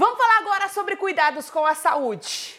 Vamos falar agora sobre cuidados com a saúde.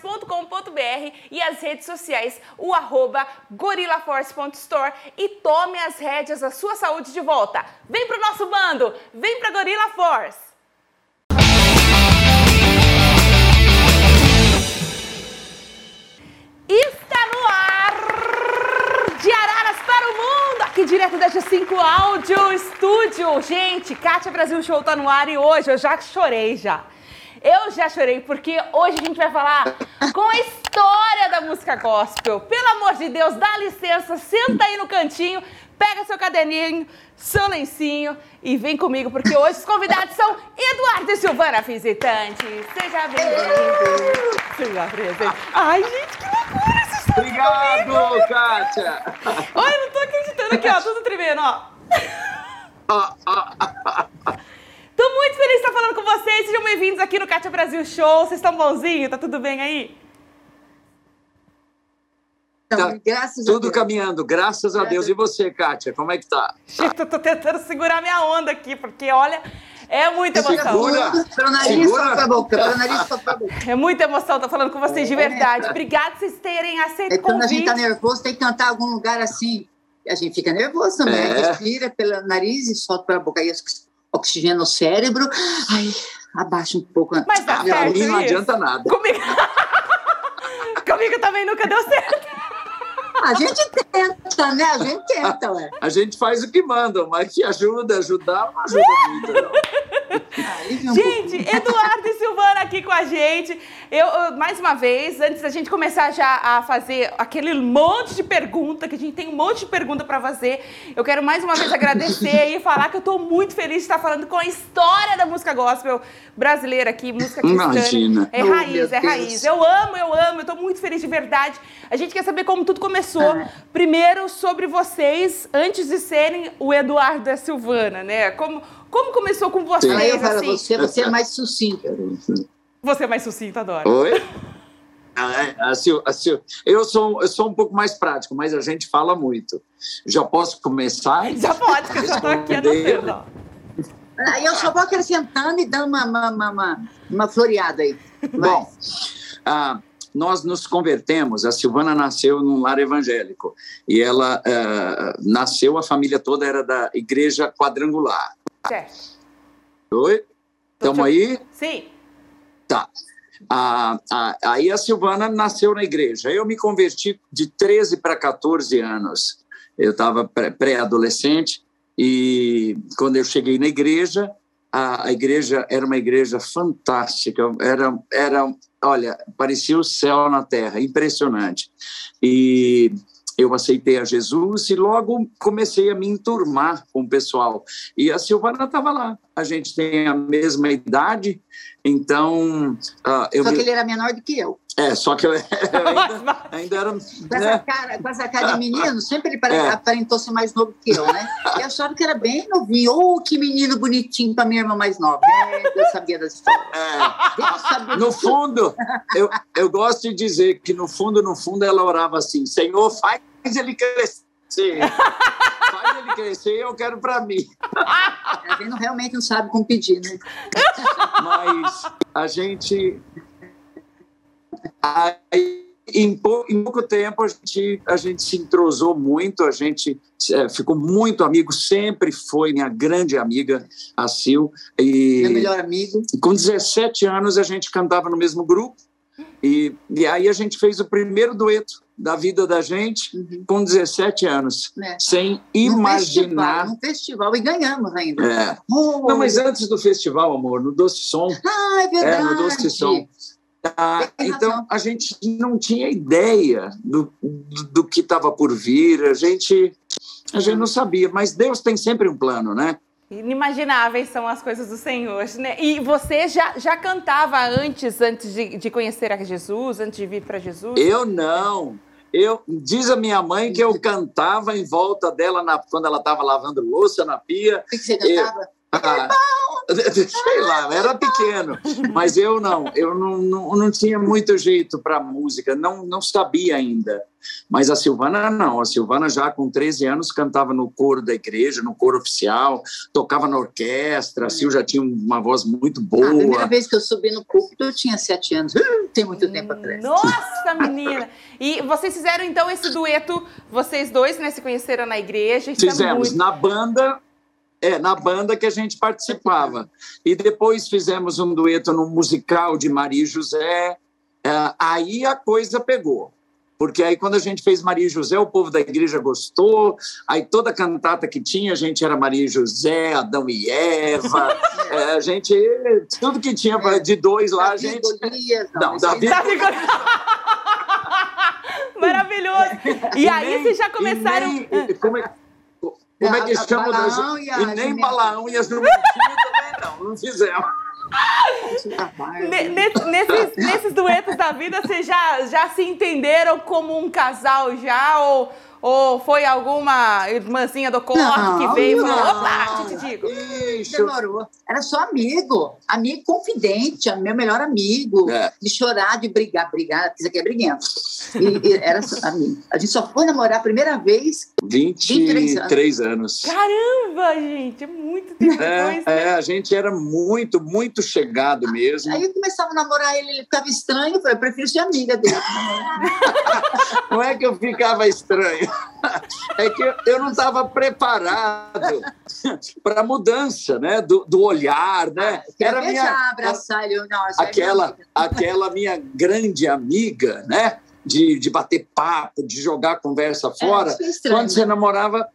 gorillaforce.com.br e as redes sociais, o arroba gorillaforce.store e tome as rédeas da sua saúde de volta. Vem pro nosso bando, vem pra Gorilla Force. Está no ar de Araras para o mundo, aqui direto da G5 Áudio Estúdio. Gente, Kátia Brasil Show tá no ar e hoje eu já chorei já. Eu já chorei porque hoje a gente vai falar com a história da música gospel. Pelo amor de Deus, dá licença, senta aí no cantinho, pega seu caderninho, seu lencinho e vem comigo, porque hoje os convidados são Eduardo e Silvana Visitante. Seja bem-vindo. Seja presente. Ai, gente, que loucura vocês estão Obrigado, comigo. Kátia. Olha, não tô acreditando aqui, ó, tudo tremendo, ó. Tô muito feliz de estar falando com vocês. Sejam bem-vindos aqui no Kátia Brasil Show. Vocês estão bonzinhos? Tá tudo bem aí? Tá graças a Tudo Deus. caminhando, graças a Deus. E você, Kátia, como é que tá? Gente, eu tô tentando segurar minha onda aqui, porque olha, é muita emoção. Segura. Pelo nariz, Segura. pra boca. Pelo nariz, boca. É muita emoção, tô falando com vocês de É. verdade. Obrigada por vocês terem aceito É o quando a gente tá nervoso, tem que cantar algum lugar assim. A gente fica nervoso também. É. Respira pelo nariz e solta pela boca. Aí oxigena o cérebro. Aí abaixa um pouco. Mas dá. Pra mim não adianta nada. Comigo... Comigo também nunca deu certo. A gente tenta, né? A gente tenta, ué. A gente faz o que mandam, mas que ajuda, ajudar, não ajuda muito, não. Gente. Eduardo e Silvana aqui com a gente. Eu, eu, mais uma vez, antes da gente começar já a fazer aquele monte de pergunta, que a gente tem um monte de pergunta para fazer, eu quero mais uma vez agradecer e falar que eu tô muito feliz de estar falando com a história da música gospel brasileira aqui, música cristã. Imagina. É raiz, é raiz. Eu amo, eu amo, eu tô muito feliz de verdade. A gente quer saber como tudo começou. Ah. Primeiro, sobre vocês, antes de serem o Eduardo e a Silvana, né? Como, como começou com vocês, Aí eu falo, assim? você, você é mais sucinto. Você é mais sucinto, adoro. Oi? Ah, é, a Sil- a Sil- eu, sou, eu sou um pouco mais prático, mas a gente fala muito. Já posso começar? Já pode, que eu já tô aqui anotando. eu só vou acrescentando e dando uma, uma, uma, uma, floreada aí. Bom, ah, nós nos convertemos. A Silvana nasceu num lar evangélico e ela ah, nasceu, a família toda era da igreja quadrangular. Certo. Oi? Estamos aí? Sim. Tá. Aí a Silvana nasceu na igreja. Eu me converti de 13 para 14 anos. Eu estava pré-adolescente e quando eu cheguei na igreja, a, a igreja era uma igreja fantástica. Era, era, olha, parecia o céu na terra, impressionante. E eu aceitei a Jesus e logo comecei a me enturmar com o pessoal. E a Silvana estava lá. A gente tem a mesma idade, então ah, eu Só que ele era menor do que eu. é só que eu, ainda, ainda era Com essa, né? cara, com essa cara de menino, sempre ele pare- É. aparentou ser mais novo que eu, né? Eu achava que era bem novinho. Oh, que menino bonitinho para minha irmã mais nova. É, eu sabia das histórias. É, Eu sabia no fundo, eu, eu gosto de dizer que no fundo, no fundo, ela orava assim: Senhor, faz ele crescer. Faz ele crescer, eu quero para mim. A gente realmente não sabe como pedir, né? Mas a gente. Aí, em, pou- em pouco tempo, a gente, a gente se entrosou muito, a gente eh, ficou muito amigo, sempre foi minha grande amiga, a Sil. E... Meu melhor amigo. Com 17 anos, a gente cantava no mesmo grupo. E, e aí a gente fez o primeiro dueto da vida da gente Uhum. com 17 anos, Né? sem imaginar. festival, num festival e ganhamos ainda. É. Oh, Não, mas antes do festival, amor, no Doce Som. Ah, é verdade. É, no Doce Som. Ah, então a gente não tinha ideia do, do, do que estava por vir, a gente, a gente não sabia, mas Deus tem sempre um plano, né? Inimagináveis são as coisas do Senhor, né? E você já, já cantava antes, antes de, de conhecer a Jesus, antes de vir para Jesus? Eu não. Eu, diz a minha mãe que eu cantava em volta dela na, quando ela estava lavando louça na pia. O que, que você cantava? Eu, ah, sei lá, era pequeno, mas eu não, eu não, não, não tinha muito jeito para música, não, não sabia ainda. Mas a Silvana não, a Silvana já com 13 anos cantava no coro da igreja, no coro oficial, tocava na orquestra, a Sil já tinha uma voz muito boa. A primeira vez que eu subi no púlpito eu tinha 7 anos, tem muito tempo atrás. Nossa, menina! E vocês fizeram então esse dueto, vocês dois, né, se conheceram na igreja? Fizemos muito... na banda é, na banda que a gente participava. E depois fizemos um dueto no musical de Maria e José. É, aí a coisa pegou. Porque aí, quando a gente fez Maria e José, o povo da igreja gostou. Aí, toda cantata que tinha, a gente era Maria e José, Adão e Eva. é, a gente, tudo que tinha de dois lá, a gente. Golias, não, não Davi. Davi... Maravilhoso. E, e aí, nem, vocês já começaram. Nem, como é, como é que chama? Das... E, e nem Balaão e as jumentinhas também não, não fizemos. nesses, nesses duetos da vida, vocês já, já se entenderam como um casal já? Ou ou foi alguma irmãzinha do corte que veio e falou, opa, te digo. Isso. Demorou. Era só amigo, amigo confidente, meu melhor amigo. É. De chorar, de brigar, brigar, isso aqui é briguento. E, e era só amigo. A gente só foi namorar a primeira vez 23 anos. anos. Caramba, gente, é muito tempo é, É, a gente era muito, muito chegado mesmo. Aí eu começava a namorar ele, ele ficava estranho, eu falei, eu prefiro ser amiga dele. Não é que eu ficava estranho. é que eu não estava preparado para a mudança, né? Do, do olhar, né? Ah, Era minha abraçar ele, aquela, aquela minha grande amiga, né? De, de bater papo, de jogar a conversa é, fora. É, Quando você namorava,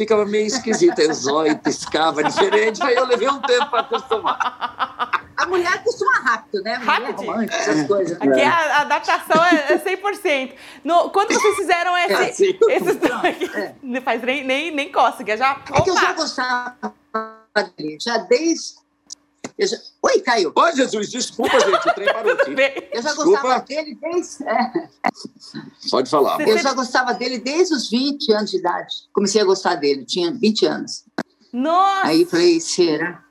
ficava meio esquisita, o zóio piscava diferente, aí eu levei um tempo para acostumar. A mulher costuma rápido, né? Rápido. Essas coisas. Aqui é. a adaptação é 100%. No, quando vocês fizeram esse, é, esses dois, é. não faz nem, nem, nem cócega, já... É que eu já gostava dele, já desde... Já... Oi, Caio. Oi, Jesus, desculpa, gente, o trem parou aqui. Eu já desculpa. gostava dele desde... É. Pode falar. Eu já gostava dele desde os 20 anos de idade. Comecei a gostar dele, tinha 20 anos. Nossa! Aí falei, será?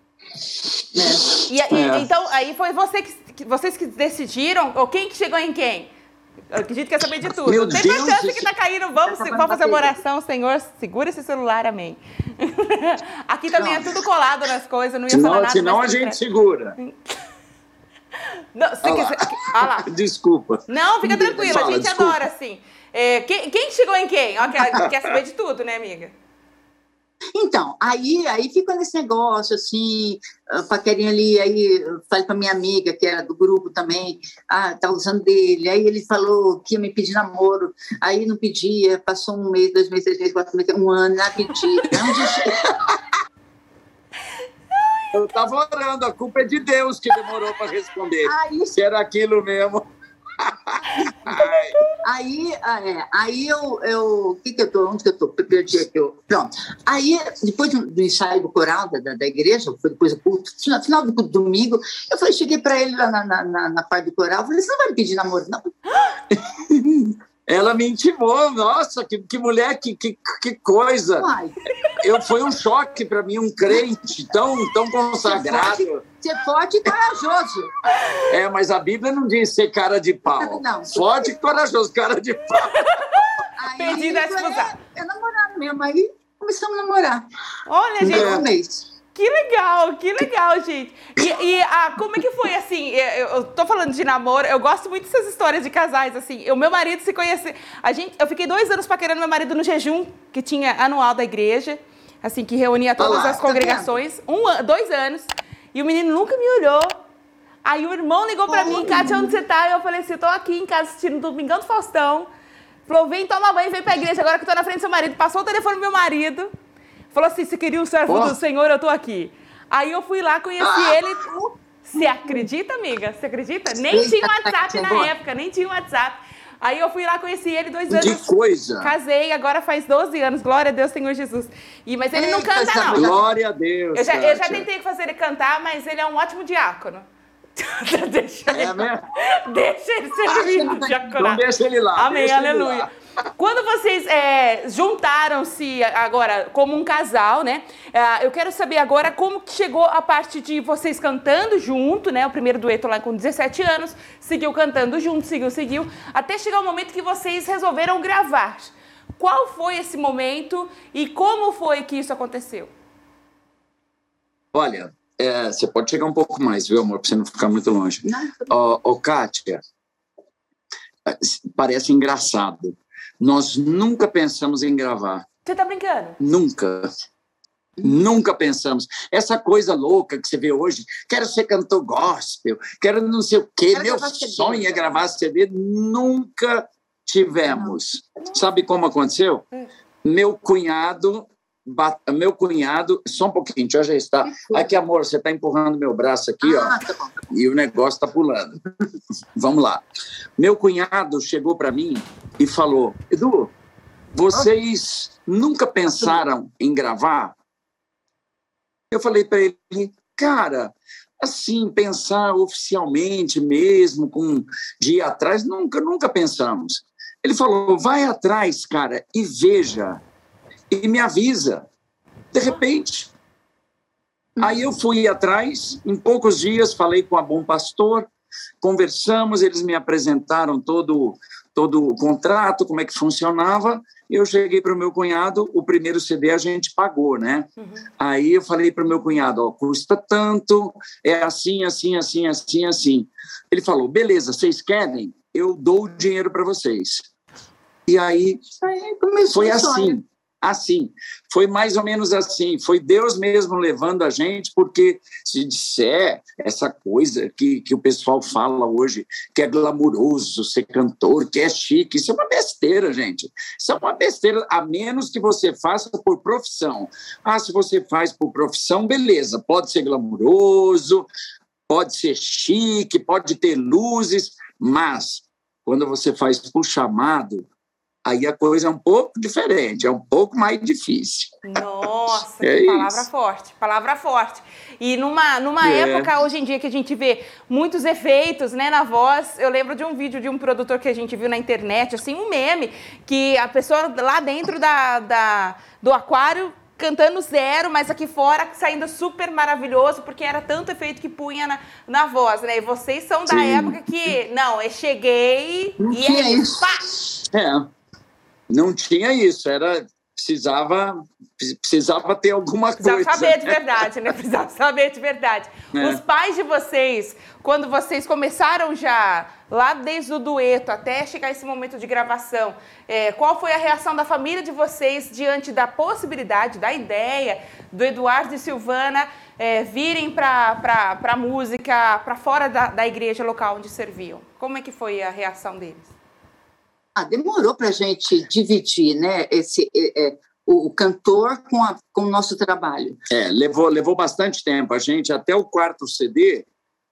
Né? E, é. então, aí foi você que, vocês que decidiram, ou quem que chegou em quem? Acredito que quer saber de tudo. Meu Tem Deus chance que tá caindo. Vamos, vamos fazer uma oração, Senhor. Segura esse celular, amém. Aqui também não. é tudo colado nas coisas, não ia falar nada. Senão a gente segura. Não. Ah lá. Desculpa. Não, fica tranquilo, a gente desculpa. adora, assim. É, quem, quem chegou em quem? Ó, quer, quer saber de tudo, né, amiga? Então, aí, aí fica nesse negócio, assim, paquerinha ali, aí falei para minha amiga, que era do grupo também, ah, tá usando dele, aí ele falou que ia me pedir namoro, aí não pedia, passou um mês, dois meses, três meses, quatro meses, um ano, não pedia. Eu estava orando, a culpa é de Deus que demorou para responder. Aí, Se era aquilo mesmo aí, é, aí eu, eu, que que eu tô, onde que eu tô? Perdi aqui, eu, pronto. Aí, depois do, do ensaio do coral da, da, da, igreja, foi depois do culto, no final do culto, domingo, eu falei, cheguei para ele lá na, na, na, na parte do coral, falei, você não vai me pedir namoro, não? Ela me intimou, nossa, que, que mulher, que, que, que coisa. Uai. Eu, foi um choque para mim, um crente tão, tão consagrado. Ser forte, e corajoso. É, mas a Bíblia não diz ser cara de pau. Não. Forte e corajoso, cara de pau. Aí, Perdida é, é namorado mesmo, aí começamos a namorar. Olha, gente. Um mês. Que legal, que legal, gente. E, e ah, como é que foi, assim, eu, eu tô falando de namoro, eu gosto muito dessas histórias de casais, assim. O meu marido se conhece... A gente, eu fiquei dois anos paquerando meu marido no jejum, que tinha anual da igreja, assim, que reunia todas Olá, as tá congregações. Tá um, dois anos. E o menino nunca me olhou. Aí o irmão ligou pra mim, Kátia, onde você tá? E eu falei assim, eu tô aqui em casa assistindo Domingão do Faustão. Falou, vem, toma banho, vem pra igreja agora que eu tô na frente do seu marido. Passou o telefone do meu marido. Falou assim: se queria o servo oh. do Senhor, eu tô aqui. Aí eu fui lá, conheci ah. ele. Você acredita, amiga? Você acredita? Nem tinha WhatsApp na época, nem tinha WhatsApp. Aí eu fui lá, conheci ele dois anos. Que coisa! Casei, agora faz 12 anos. Glória a Deus, Senhor Jesus. E, mas ele não canta, não. Glória a Deus. Eu já, eu já tentei fazer ele cantar, mas ele é um ótimo diácono. deixa, é ele, mesmo? deixa ele servir no diaconato. Então deixa ele lá. Amém, aleluia. Quando vocês é, juntaram-se agora como um casal, né? É, eu quero saber agora como que chegou a parte de vocês cantando junto, né? O primeiro dueto lá com 17 anos, seguiu cantando junto, seguiu, seguiu, até chegar o momento que vocês resolveram gravar. Qual foi esse momento e como foi que isso aconteceu? Olha, é, você pode chegar um pouco mais, viu, amor, para você não ficar muito longe. Ô, oh, oh, Kátia, parece engraçado. Nós nunca pensamos em gravar. Você tá brincando? Nunca. Nunca pensamos. Essa coisa louca que você vê hoje, quero ser cantor gospel, quero não sei o quê, quero meu sonho é gravar CD. Nunca tivemos. Não. Sabe como aconteceu? Hum. Meu cunhado meu cunhado, só um pouquinho, deixa eu ajustar. Aqui, amor, você está empurrando meu braço aqui, ah, ó, tá bom. e o negócio está pulando. Vamos lá. Meu cunhado chegou para mim e falou: Edu, vocês nunca pensaram em gravar? Eu falei para ele, cara, assim, pensar oficialmente mesmo, com dia atrás, nunca, nunca pensamos. Ele falou: vai atrás, cara, e veja e me avisa. De repente. Aí eu fui atrás, em poucos dias falei com a Bom Pastor, conversamos, eles me apresentaram todo, todo o contrato, como é que funcionava. Eu cheguei para o meu cunhado, o primeiro CD a gente pagou, né? Uhum. Aí eu falei para o meu cunhado, ó, custa tanto, é assim, assim, assim, assim, assim. Ele falou, beleza, vocês querem? Eu dou o dinheiro para vocês. E aí, aí foi assim assim. Foi mais ou menos assim. Foi Deus mesmo levando a gente, porque se disser essa coisa que, que o pessoal fala hoje, que é glamuroso ser cantor, que é chique, isso é uma besteira, gente. Isso é uma besteira, a menos que você faça por profissão. Ah, se você faz por profissão, beleza, pode ser glamuroso, pode ser chique, pode ter luzes, mas quando você faz por chamado, aí a coisa é um pouco diferente, é um pouco mais difícil. Nossa, é que palavra forte, palavra forte. E numa, numa é. época, hoje em dia, que a gente vê muitos efeitos né, na voz, eu lembro de um vídeo de um produtor que a gente viu na internet, assim, um meme, que a pessoa lá dentro da, da do aquário cantando zero, mas aqui fora saindo super maravilhoso, porque era tanto efeito que punha na, na voz, né? E vocês são da Sim. época que, não, eu cheguei e é isso. É. Não tinha isso, era precisava precisava ter alguma precisava coisa. Precisava saber de verdade, né? Precisava saber de verdade. É. Os pais de vocês, quando vocês começaram já, lá desde o dueto até chegar esse momento de gravação, é, qual foi a reação da família de vocês diante da possibilidade, da ideia do Eduardo e Silvana é, virem para a música, para fora da, da igreja local onde serviam? Como é que foi a reação deles? Ah, demorou para a gente dividir né, esse, é, é, o, cantor com, a, com o nosso trabalho. É, levou, levou bastante tempo. A gente, até o quarto CD,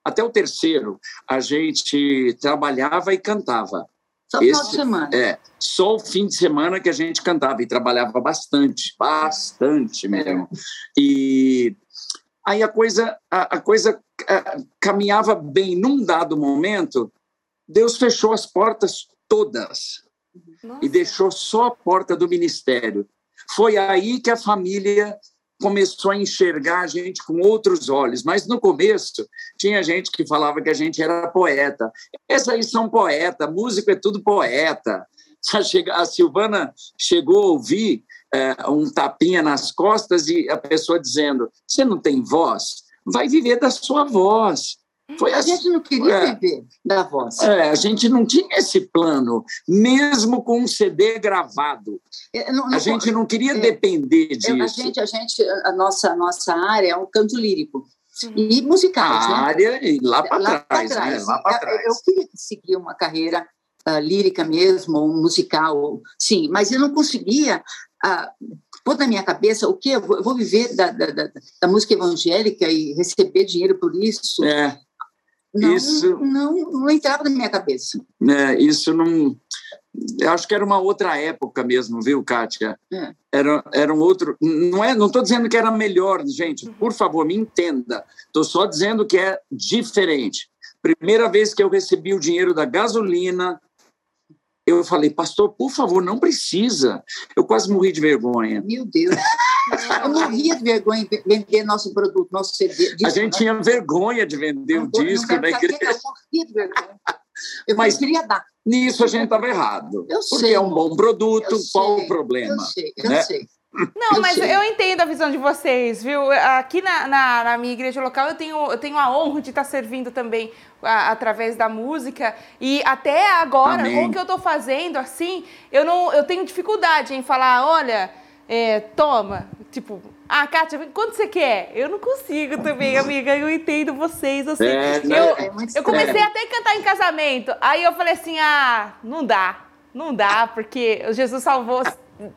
até o terceiro, a gente trabalhava e cantava. Só o final de semana. É, só o fim de semana que a gente cantava e trabalhava bastante, bastante é. mesmo. É. E aí a coisa, a, a coisa a, caminhava bem. Num dado momento, Deus fechou as portas todas Nossa. e deixou só a porta do ministério. Foi aí que a família começou a enxergar a gente com outros olhos. Mas no começo tinha gente que falava que a gente era poeta. Esses aí são poeta, músico é tudo poeta. A Silvana chegou a ouvir é, um tapinha nas costas e a pessoa dizendo: Você não tem voz? Vai viver da sua voz. Foi a gente não queria é, viver da voz. É, a gente não tinha esse plano, mesmo com um CD gravado. É, não, não, a gente não queria é, depender disso. A gente, a gente, a nossa, nossa área é um canto lírico. E musicais, a né? área e lá para trás, trás, né? Lá para trás. Eu, eu queria seguir uma carreira uh, lírica mesmo, um musical, sim, mas eu não conseguia uh, pôr na minha cabeça o que eu vou, eu vou viver da, da, da, da, música evangélica e receber dinheiro por isso. É. Não, isso não, não entrava na minha cabeça. É, isso não. Eu acho que era uma outra época mesmo, viu, Kátia? É. Era, era um outro. Não é, não estou dizendo que era melhor, gente. Por favor, me entenda. Estou só dizendo que é diferente. Primeira vez que eu recebi o dinheiro da gasolina, eu falei, pastor, por favor, não precisa. Eu quase morri de vergonha. Meu Deus. Eu morria de vergonha de vender nosso produto, nosso CD. Disco, a gente né? tinha vergonha de vender o disco na igreja. Eu morria de vergonha. Eu Mas queria dar. Nisso a gente estava errado. Eu porque sei. é um bom produto, qual o problema? Eu sei, eu né? sei. Não, mas eu entendo a visão de vocês, viu? Aqui na, na, na, minha igreja local eu tenho, eu tenho a honra de estar servindo também a, através da música. E até agora, Amém. com o que eu estou fazendo, assim, eu, não, eu tenho dificuldade em falar, olha, é, toma, tipo, ah, Kátia, quanto você quer? Eu não consigo também, amiga. Eu entendo vocês. Assim, é, eu, é eu comecei até a cantar em casamento. Aí eu falei assim: ah, não dá. Não dá, porque Jesus salvou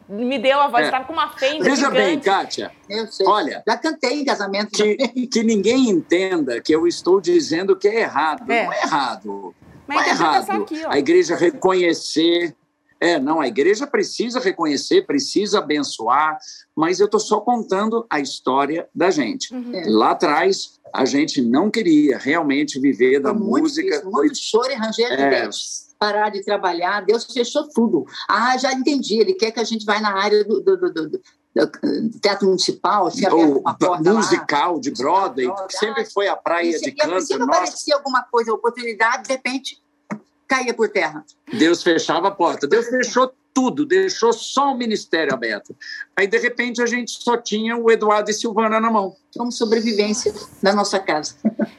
me deu a voz, estava é. com uma fenda Veja gigante. bem, Kátia. Eu sei. Olha, já cantei em casamento. Que, que ninguém entenda que eu estou dizendo que é errado. É. Não é errado. Mas não é errado. Aqui, a igreja reconhecer. É, não, a igreja precisa reconhecer, precisa abençoar, mas eu estou só contando a história da gente. Uhum. É. Lá atrás, a gente não queria realmente viver da música. Difícil, muito choro e ranger de é, parar de trabalhar, Deus fechou tudo. Ah, já entendi, ele quer que a gente vá na área do, do, do, do teatro municipal, assim, Ou musical, lá. de Broadway, Broadway, sempre foi a praia de canto. Sempre aparecia alguma coisa, oportunidade, de repente caía por terra. Deus fechava a porta. Deus fechou tudo, deixou só o ministério aberto. Aí, de repente, a gente só tinha o Eduardo e Silvana na mão. Como sobrevivência da nossa casa.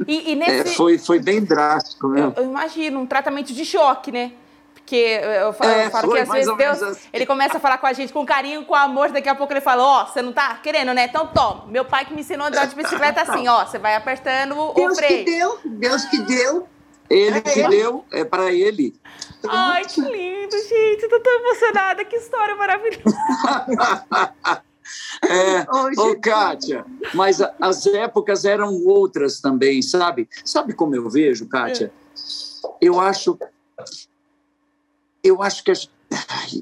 E, e nesse... é, foi, foi bem drástico mesmo. Eu, eu, imagino, um tratamento de choque, né? Porque eu falo, é, eu falo foi, que às vezes Deus, assim. ele começa a falar com a gente com carinho, com amor, daqui a pouco ele fala, ó, oh, você não tá querendo, né? Então toma. Meu pai que me ensinou a andar de bicicleta assim, ó, você vai apertando Deus o freio. Deus que deu, Deus que deu. Ele é que ele. deu, é para ele. Ai, que lindo, gente. Tô tão emocionada. Que história maravilhosa. É, ô, Kátia, mas a, as épocas eram outras também, sabe? Sabe como eu vejo, Kátia? É. Eu acho. Eu acho que. A,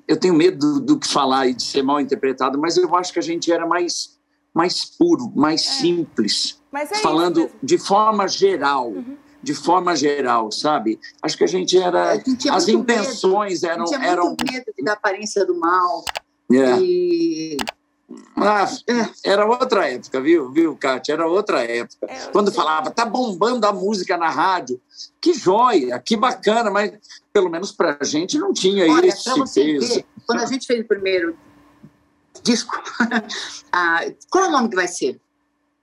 eu tenho medo do, do, que falar e de ser mal interpretado, mas eu acho que a gente era mais, mais puro, mais é. simples. É falando de forma geral. Uhum de forma geral, sabe? Acho que a gente era. A gente as intenções medo. eram. A gente tinha muito medo da aparência do mal. É. E. Ah, era outra época, viu, viu, Kátia? Era outra época. É, Quando falava, tá bombando a música na rádio. Que joia, que bacana, mas pelo menos para a gente não tinha Olha, esse peso. Ver, quando a gente fez o primeiro disco, ah, qual é o nome que vai ser?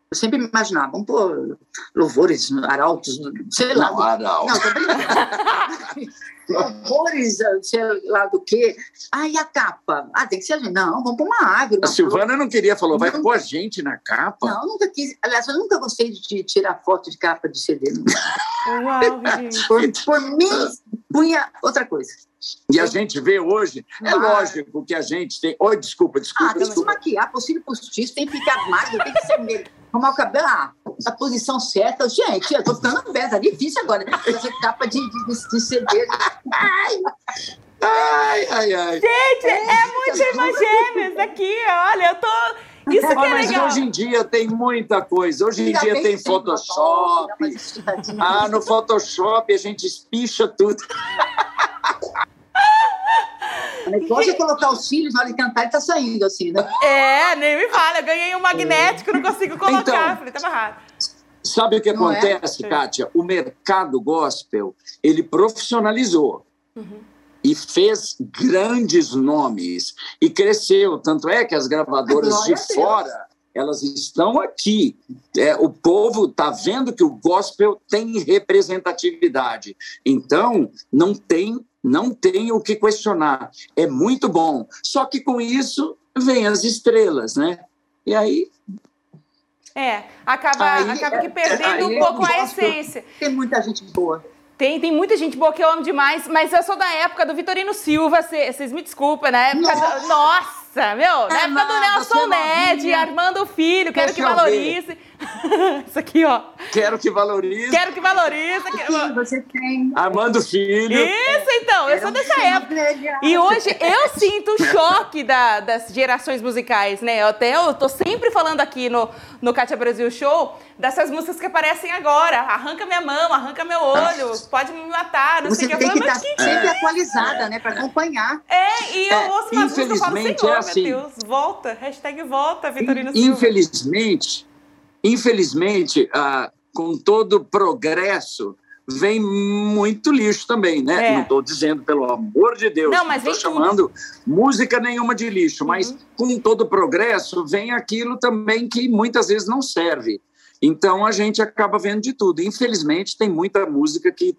Eu sempre me imaginava, vamos pôr louvores, arautos, sei lá. Não, arautos. Não, louvores, sei lá do quê. Ah, e a capa? Ah, tem que ser a gente. Não, vamos pôr uma árvore. a Silvana não queria, falou, vai pôr a gente na capa? Não, nunca quis. Aliás, eu nunca gostei de tirar foto de capa de CD. Uau, gente. Por, por mim, punha outra coisa. E a gente vê hoje, é lógico que a gente tem. Oi, desculpa, desculpa. Ah, desculpa. mas se maquiar, possível postiço, tem que ficar magro, tem que ser meio. Arrumar o cabelo, ah, a posição certa. Gente, eu tô ficando velha, tá difícil agora, né? Fazer capa de, de, de CD. Ai! Ai, ai, ai. Gente, é, muito irmã gêmeas aqui, olha, eu tô. Isso que é mas legal. hoje em dia tem muita coisa. Hoje em dia tem Photoshop. Ah, no Photoshop a gente espicha tudo. Negócio é colocar os cílios na hora de cantar e tá saindo assim, né? É, nem me fala. Eu ganhei um magnético, não consigo colocar. Então, Falei, tava errado. Sabe o que não é? acontece, é? Kátia? O mercado gospel, ele profissionalizou. Uhum. E fez grandes nomes. E cresceu. Tanto é que as gravadoras de fora elas estão aqui. É, o povo está vendo que o gospel tem representatividade. Então, não tem não tem o que questionar. É muito bom. Só que com isso vem as estrelas, né? E aí. É, acaba, aí, acaba que perdendo um pouco a essência. Tem muita gente boa. Tem, tem muita gente boa que eu amo demais, mas eu sou da época do Vitorino Silva, vocês me desculpem, na época. Nossa, do, nossa Nossa, meu, na É época do Nelson você Ned. Armando Filho, quero que Deixa eu valorize. Isso aqui, ó. Quero que valorize. Quero que valorize. Sim, você tem. Armando Filho. Isso, então, eu sou dessa época. E hoje eu sinto o choque da- das gerações musicais, né? Eu até eu tô sempre falando aqui no, no Cátia Brasil Show dessas músicas que aparecem agora. Arranca minha mão, arranca meu olho, pode me matar, não Você sei o que. tem que estar que sempre atualizada, né? Para acompanhar. É, e eu É, ouço umas músicas e falo, infelizmente Senhor, é assim. meu Deus, volta, hashtag volta, Vitorino Silva. Infelizmente, infelizmente, ah, com todo progresso, vem muito lixo também, né? É. Não estou dizendo, pelo amor de Deus, Não, mas estou chamando música nenhuma de lixo, mas Uhum. com todo progresso vem aquilo também que muitas vezes não serve. Então a gente acaba vendo de tudo. Infelizmente, tem muita música que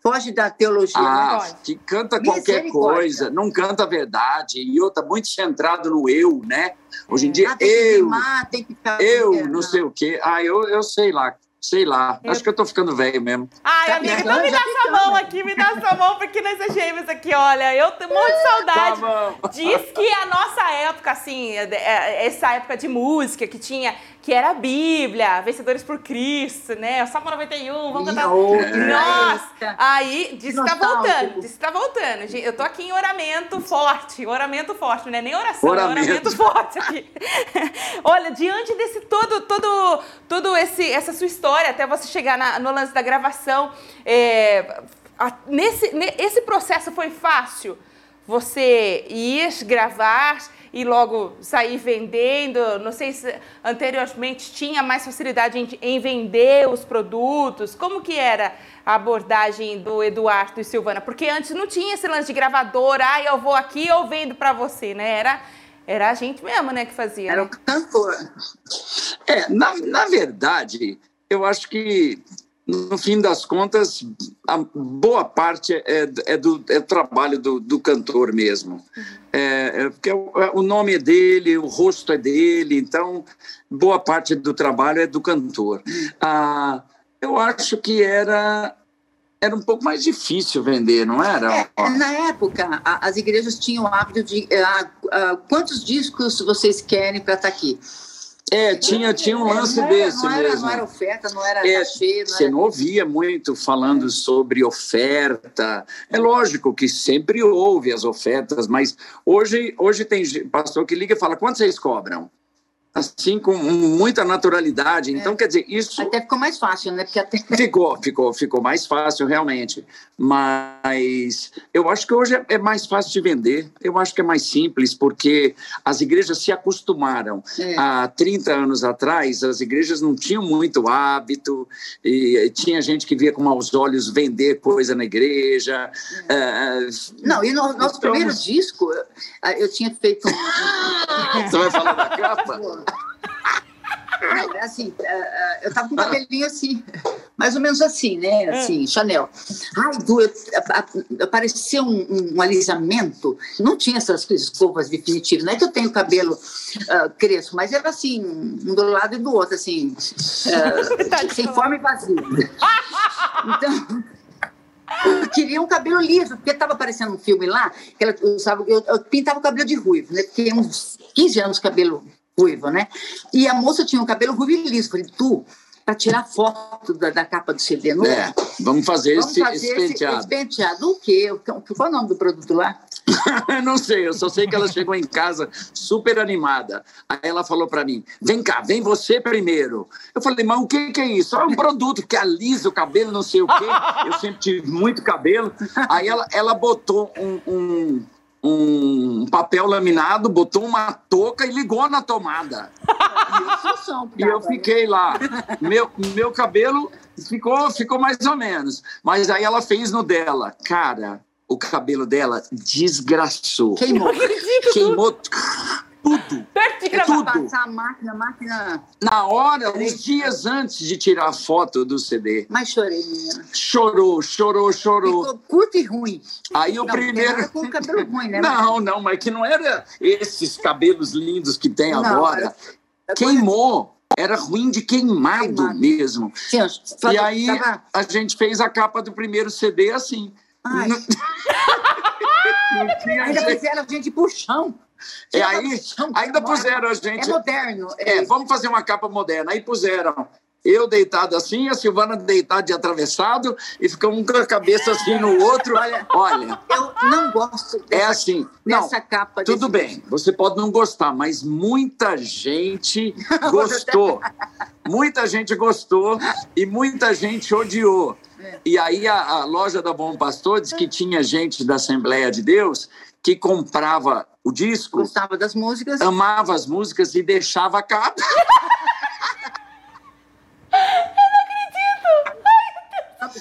Foge da teologia, né? ah, pode. que canta qualquer coisa, não canta a verdade, e outra muito centrado no eu, né? Hoje em dia, Ah, tem que eu, rimar, tem que ficar. eu, É, não sei o quê. Ah, eu, eu sei lá, sei lá. Eu- Acho que eu tô ficando velho mesmo. Ai, Tá amiga, então me dá sua mão aqui, me dá sua mão, porque nós é gêmeos aqui, olha. Eu tenho morro de saudade. Tá. Diz que a nossa época, assim, é- é- essa época de música que tinha, que era a Bíblia, Vencedores por Cristo, né? O Salmo 91, vamos cantar. Que Nossa! Aí, diz que tá voltando, diz que tá voltando. Gente, Eu tô aqui em oramento forte, oramento forte, não é nem oração, Oramento. é oramento forte aqui. Olha, diante desse todo, todo, todo esse, essa sua história, até você chegar na- no lance da gravação, é, a- nesse, ne- esse processo foi fácil? Você ir gravar e logo sair vendendo? Não sei se anteriormente tinha mais facilidade em, em vender os produtos. Como que era a abordagem do Eduardo e Silvana? Porque antes não tinha esse lance de gravadora, ah, eu vou aqui eu vendo para você, né? Era, era a gente mesmo, né, que fazia. Era né? o cantor. É, na, na verdade, eu acho que, no fim das contas, a boa parte é, é do é trabalho do, do cantor mesmo. É, é porque o, o nome é dele, o rosto é dele, então, boa parte do trabalho é do cantor. Ah, eu acho que era, era um pouco mais difícil vender, não era? É, na época, a- as igrejas tinham o hábito de. ah, ah, quantos discos vocês querem para estar aqui? É, tinha, tinha um lance era, desse não era, mesmo. Não era oferta, não era É, cachê, não Você era. não ouvia muito falando sobre oferta. É lógico que sempre houve as ofertas, mas hoje, hoje tem pastor que liga e fala: quanto vocês cobram? Assim, com muita naturalidade. Então, quer dizer, isso Até ficou mais fácil, né? Porque até. ficou, ficou, ficou mais fácil, realmente. Mas eu acho que hoje é- é mais fácil de vender. Eu acho que é mais simples, porque as igrejas se acostumaram. É. Há 30 anos atrás, as igrejas não tinham muito hábito, e tinha gente que via com maus olhos vender coisa na igreja. É, Não, e no nosso Estamos- primeiro disco, eu, eu tinha feito um. você vai falar da capa? Não, é assim, ah, ah, eu tava com um cabelinho assim, mais ou menos assim, né? Assim, Chanel. Ai, Du, apareceu um, um alisamento, não tinha essas escovas definitivas, não é que eu tenho cabelo ah, crespo, mas era assim, um do lado e do outro, assim, ah, sem forma e vazio. Então, eu queria um cabelo liso, porque estava aparecendo um filme lá, que ela usava, eu, eu pintava o cabelo de ruivo, né? Fiquei uns 15 anos cabelo ruivo, né? E a moça tinha um cabelo ruivo e liso. Falei, tu, para tirar foto da, da capa do CD, não É, vamos fazer Vamos esse, fazer esse penteado. esse penteado. O quê? O- Qual é o nome do produto lá? Não sei, eu só sei que ela chegou em casa super animada. Aí ela falou para mim: vem cá, vem você primeiro. Eu falei, mas o que, que é isso? É um produto que alisa o cabelo, não sei o quê. Eu sempre tive muito cabelo. Aí ela, ela botou um, um, um papel laminado, botou uma touca e ligou na tomada. E eu fiquei lá. Meu, meu cabelo ficou, ficou mais ou menos. Mas aí ela fez no dela. Cara, o cabelo dela desgraçou. Queimou. Queimou tudo. Perto de gravar. tudo. Passar a máquina, a máquina. Na hora, uns dias antes de tirar a foto do CD. Mas chorei, menina. Chorou, chorou, chorou. Ficou curto e ruim. Aí o não, porque primeiro. com cabelo ruim, né? Não, não, mas que não era esses cabelos lindos que tem Não, agora. era- Queimou. Era ruim de queimado, Queimado. mesmo. Sim, E aí tava- a gente fez a capa do primeiro CD assim. Ai. Não, não tinha Ainda fizeram a gente chão. E aí, ainda puseram a gente. É moderno. É, vamos fazer uma capa moderna. Aí puseram eu deitado assim, a Silvana deitada de atravessado e ficou um com a cabeça assim no outro. Olha, olha eu não gosto dessa, é assim, dessa não, capa. Tudo bem, você pode não gostar, mas muita gente gostou. muita gente gostou e muita gente odiou. E aí a, a loja da Bom Pastor diz que tinha gente da Assembleia de Deus que comprava o disco, gostava das músicas, amava as músicas e deixava a capa.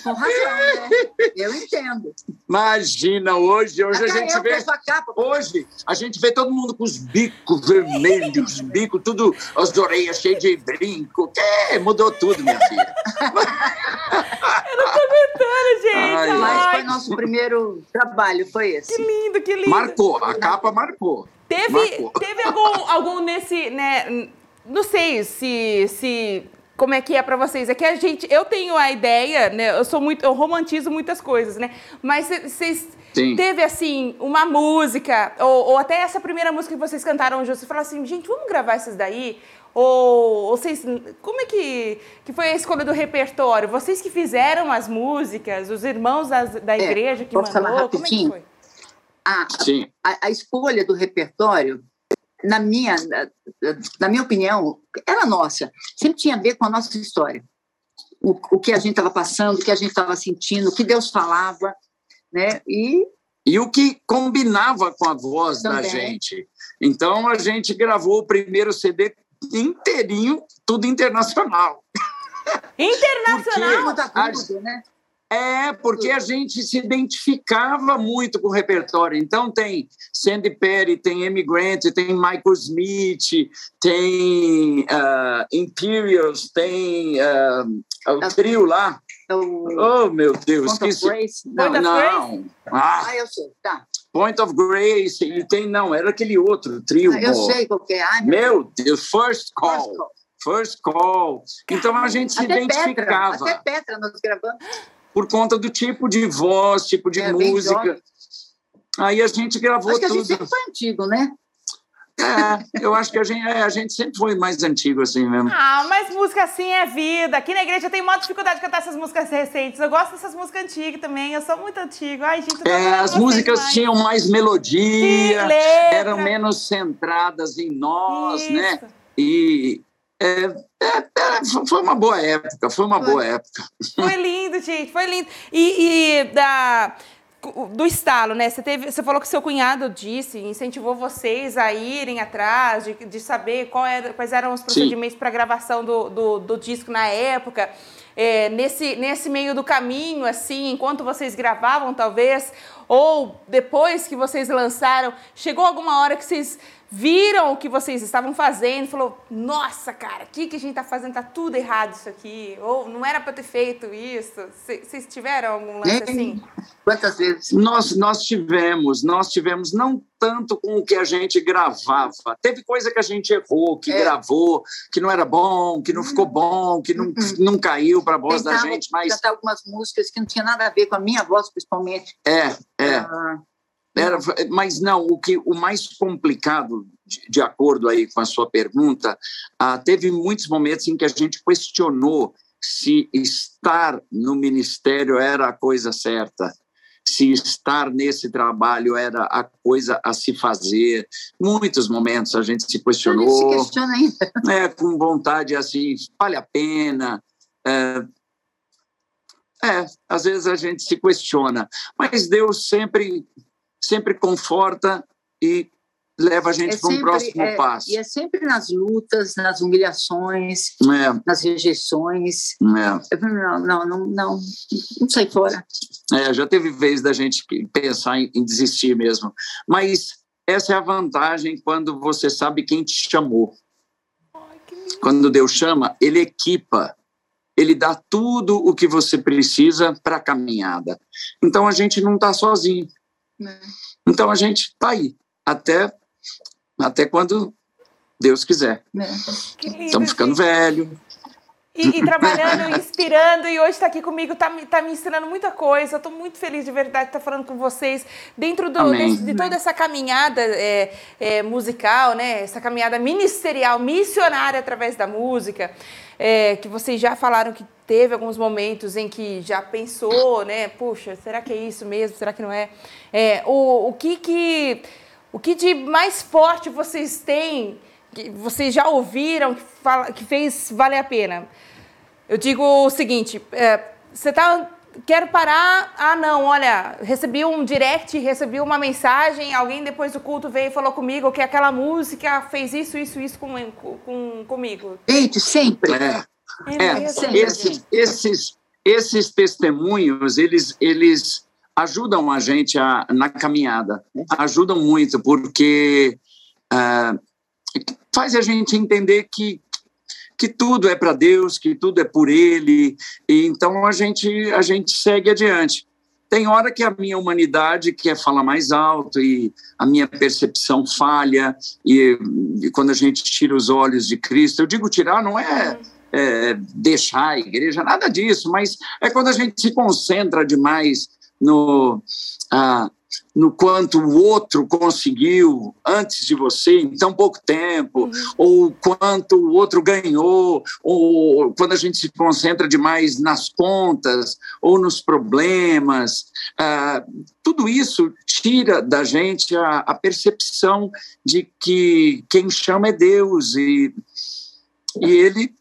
com razão, né? Eu entendo. Imagina, hoje, hoje a gente vê. Capa, hoje a gente vê todo mundo com os bicos vermelhos, bico, tudo, as orelhas cheias de brinco. É, mudou tudo, minha filha. Eu não tô aguentando, gente. Ai, Mas foi nosso primeiro trabalho, foi esse. Que lindo, que lindo. Marcou, a capa marcou. Teve, marcou. teve algum, algum nesse, né? Não sei se, se como é que é para vocês? É que a gente, eu tenho a ideia, né? Eu sou muito, eu romantizo muitas coisas, né? Mas vocês teve assim uma música ou, ou, até essa primeira música que vocês cantaram hoje, você falou assim, gente, vamos gravar essas daí? Ou, vocês, como é que, que foi a escolha do repertório? Vocês que fizeram as músicas, os irmãos das, da é, igreja que mandou, falar como é que foi? A, a, a escolha do repertório na minha, na minha opinião, era nossa. Sempre tinha a ver com a nossa história. O, o que a gente estava passando, o que a gente estava sentindo, o que Deus falava, né? E e o que combinava com a voz Também. da gente. Então a gente gravou o primeiro CD inteirinho, tudo internacional. Internacional? Porque a, né? É, porque a gente se identificava muito com o repertório. Então tem Sandy Perry, tem Amy Grant, tem Michael Smith, tem uh, Imperials, tem uh, o trio lá. Oh, meu Deus, esqueci. Não, não. Ah, ah, eu sei, tá. Point of Grace, e tem, não, era aquele outro trio. Ah, eu sei qual é. Ai, meu Deus, First Call. First Call. First call. Então a gente se até identificava. Petra, até Petra nós gravamos por conta do tipo de voz, tipo de é, música. Aí a gente gravou acho que tudo. A gente sempre foi antigo, né? É, eu acho que a gente, é, a gente sempre foi mais antigo assim mesmo. Ah, mas música assim é vida. Aqui na igreja eu tenho maior dificuldade de cantar essas músicas recentes. Eu gosto dessas músicas antigas também. Eu sou muito antigo. Ai, gente, é, as músicas mais. tinham mais melodia, Sim, eram menos centradas em nós, né? Isso. né? E, é, é, é, foi uma boa época, foi uma foi. boa época. Foi lindo, gente, foi lindo. E, e da, do estalo, né? Você, teve, você falou que seu cunhado disse, incentivou vocês a irem atrás, de, de saber era, quais eram os procedimentos para gravação do, do, do, disco na época. É, nesse, nesse meio do caminho, assim, enquanto vocês gravavam, talvez, ou depois que vocês lançaram, chegou alguma hora que vocês viram o que vocês estavam fazendo, falou: "Nossa, cara, o que que a gente está fazendo? Tá tudo errado isso aqui. Ou não era para ter feito isso". Vocês tiveram algum lance assim? Quantas vezes? Nós nós tivemos, nós tivemos não tanto com o que a gente gravava. Teve coisa que a gente errou, que é. gravou, que não era bom, que não ficou uhum. bom, que não, uhum. não caiu para a voz Tentava da gente, mas cantar algumas músicas que não tinha nada a ver com a minha voz, principalmente. É, é. Ah era, mas não, o que o mais complicado, de, de acordo aí com a sua pergunta, ah, teve muitos momentos em que a gente questionou se estar no ministério era a coisa certa, se estar nesse trabalho era a coisa a se fazer. Muitos momentos a gente se questionou. A gente se questiona ainda. É, com vontade assim, vale a pena. É, é, às vezes a gente se questiona, mas Deus sempre sempre conforta e leva a gente é para um próximo é, passo. E é sempre nas lutas, nas humilhações, é. nas rejeições. É. Não, não, não, não, não sai fora. É, já teve vez da gente pensar em, em desistir mesmo. Mas essa é a vantagem quando você sabe quem te chamou. Quando Deus chama, Ele equipa, Ele dá tudo o que você precisa para a caminhada. Então a gente não está sozinho. Né? Então a gente está aí, até, até quando Deus quiser. Né? Estamos ficando velho. E, e trabalhando, inspirando, e hoje está aqui comigo, está tá me ensinando muita coisa. Estou muito feliz de verdade de estar tá falando com vocês dentro do, de, de, toda essa caminhada é, é, musical, né? Essa caminhada ministerial, missionária através da música. É, que vocês já falaram que teve alguns momentos em que já pensou, né? Puxa, será que é isso mesmo? Será que não é? é o, o que que o que de mais forte vocês têm que vocês já ouviram que, fala, que fez valer a pena? Eu digo o seguinte: é, você tá quero parar. Ah, não, olha, recebi um direct, recebi uma mensagem, alguém depois do culto veio e falou comigo que aquela música fez isso, isso, isso com, com, comigo. Gente, sempre. É. É, é esses, esses, esses testemunhos, eles, eles ajudam a gente a, na caminhada, ajudam muito, porque uh, faz a gente entender que, que tudo é para Deus, que tudo é por Ele, e então a gente, a gente segue adiante. Tem hora que a minha humanidade quer falar mais alto e a minha percepção falha, e, e quando a gente tira os olhos de Cristo, eu digo tirar, não é, é deixar a igreja, nada disso, mas é quando a gente se concentra demais no, ah, no quanto o outro conseguiu antes de você em tão pouco tempo, uhum. ou quanto o outro ganhou, ou quando a gente se concentra demais nas contas ou nos problemas. Ah, tudo isso tira da gente a, a, percepção de que quem chama é Deus e, e Ele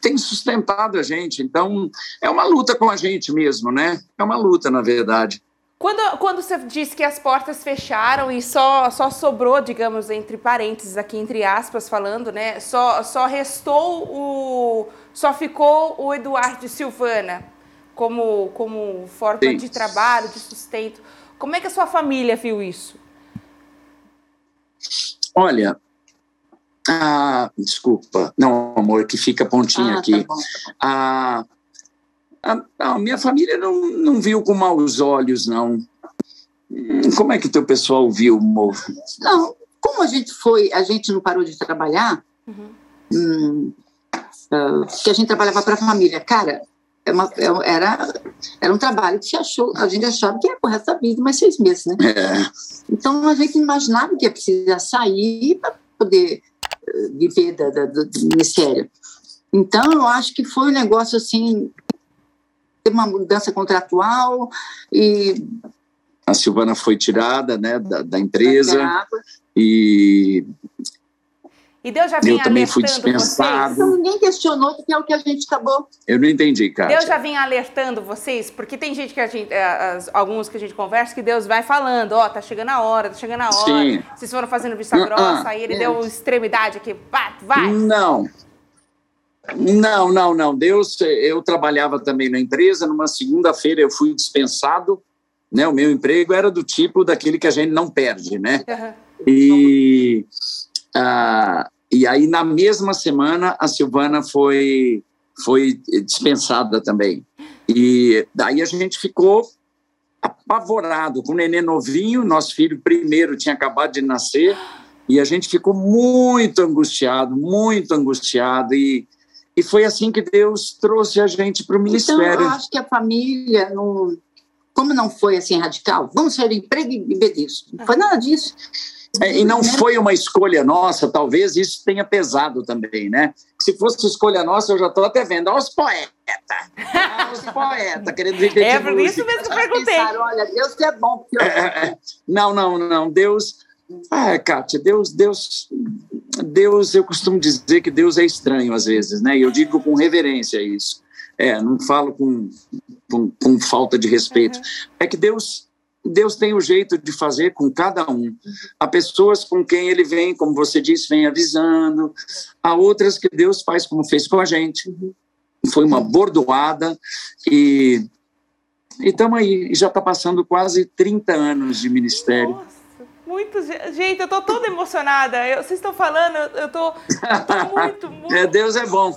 tem sustentado a gente. Então, é uma luta com a gente mesmo, né? É uma luta, na verdade. Quando, quando você disse que as portas fecharam e só, só sobrou, digamos, entre parênteses, aqui entre aspas falando, né? Só, só restou o. Só ficou o Eduardo Silvana como, como forma Sim. de trabalho, de sustento. Como é que a sua família viu isso? Olha, ah, desculpa. Não, amor, que fica pontinha ah, aqui. Tá ah, a, a, minha família não, não viu com maus olhos, não. Hum, como é que teu pessoal viu, Mo? Não, como a gente foi, a gente não parou de trabalhar, uhum. hum, uh, que a gente trabalhava para a família. Cara, é uma, é era, era um trabalho que achou, a gente achava que ia por resto da vida, mais seis meses, né? É. Então a gente imaginava que ia precisar sair para poder uh, viver da, da, do ministério. Então eu acho que foi um negócio assim teve uma mudança contratual e a Silvana foi tirada né, da, da empresa e e Deus já vinha eu também fui dispensado. Então, ninguém questionou que é o que a gente acabou. Eu não entendi, cara. Deus já vinha alertando vocês, porque tem gente que a gente, eh, alguns que a gente conversa, que Deus vai falando, ó, oh, tá chegando a hora, tá chegando a hora. Sim. Vocês foram fazendo vista uh, grossa, aí ele é. deu extremidade aqui, pá, vai. Não, não, não, não. Deus, eu trabalhava também na empresa. Numa segunda-feira eu fui dispensado. Né? O meu emprego era do tipo daquele que a gente não perde, né? Uhum. E, ah, e aí na mesma semana a Silvana foi foi dispensada também. E daí a gente ficou apavorado com o neném novinho. Nosso filho primeiro tinha acabado de nascer e a gente ficou muito angustiado, muito angustiado e e foi assim que Deus trouxe a gente para o ministério. Então, eu acho que a família, não, como não foi assim radical, vamos sair do emprego e viver disso. Não foi nada disso. É, e não foi uma escolha nossa, talvez isso tenha pesado também, né? Se fosse escolha nossa, eu já estou até vendo. Olha os poetas. Olha os poetas querendo viver É, por isso mesmo que eu perguntei. Olha, Deus é bom. Eu... É, é, é, não, não, não. Deus. Ah, Kátia, Deus, Deus Deus, eu costumo dizer que Deus é estranho às vezes, né? E eu digo com reverência isso. É, não falo com, com, com falta de respeito. Uhum. É que Deus Deus tem o jeito de fazer com cada um. Há pessoas com quem ele vem, como você disse, vem avisando. Há outras que Deus faz como fez com a gente. Uhum. Foi uma bordoada e estamos aí. Já está passando quase 30 anos de ministério. Nossa muito. Gente, eu tô toda emocionada. Eu, vocês estão falando, eu tô, eu tô muito, muito. É, Deus é bom.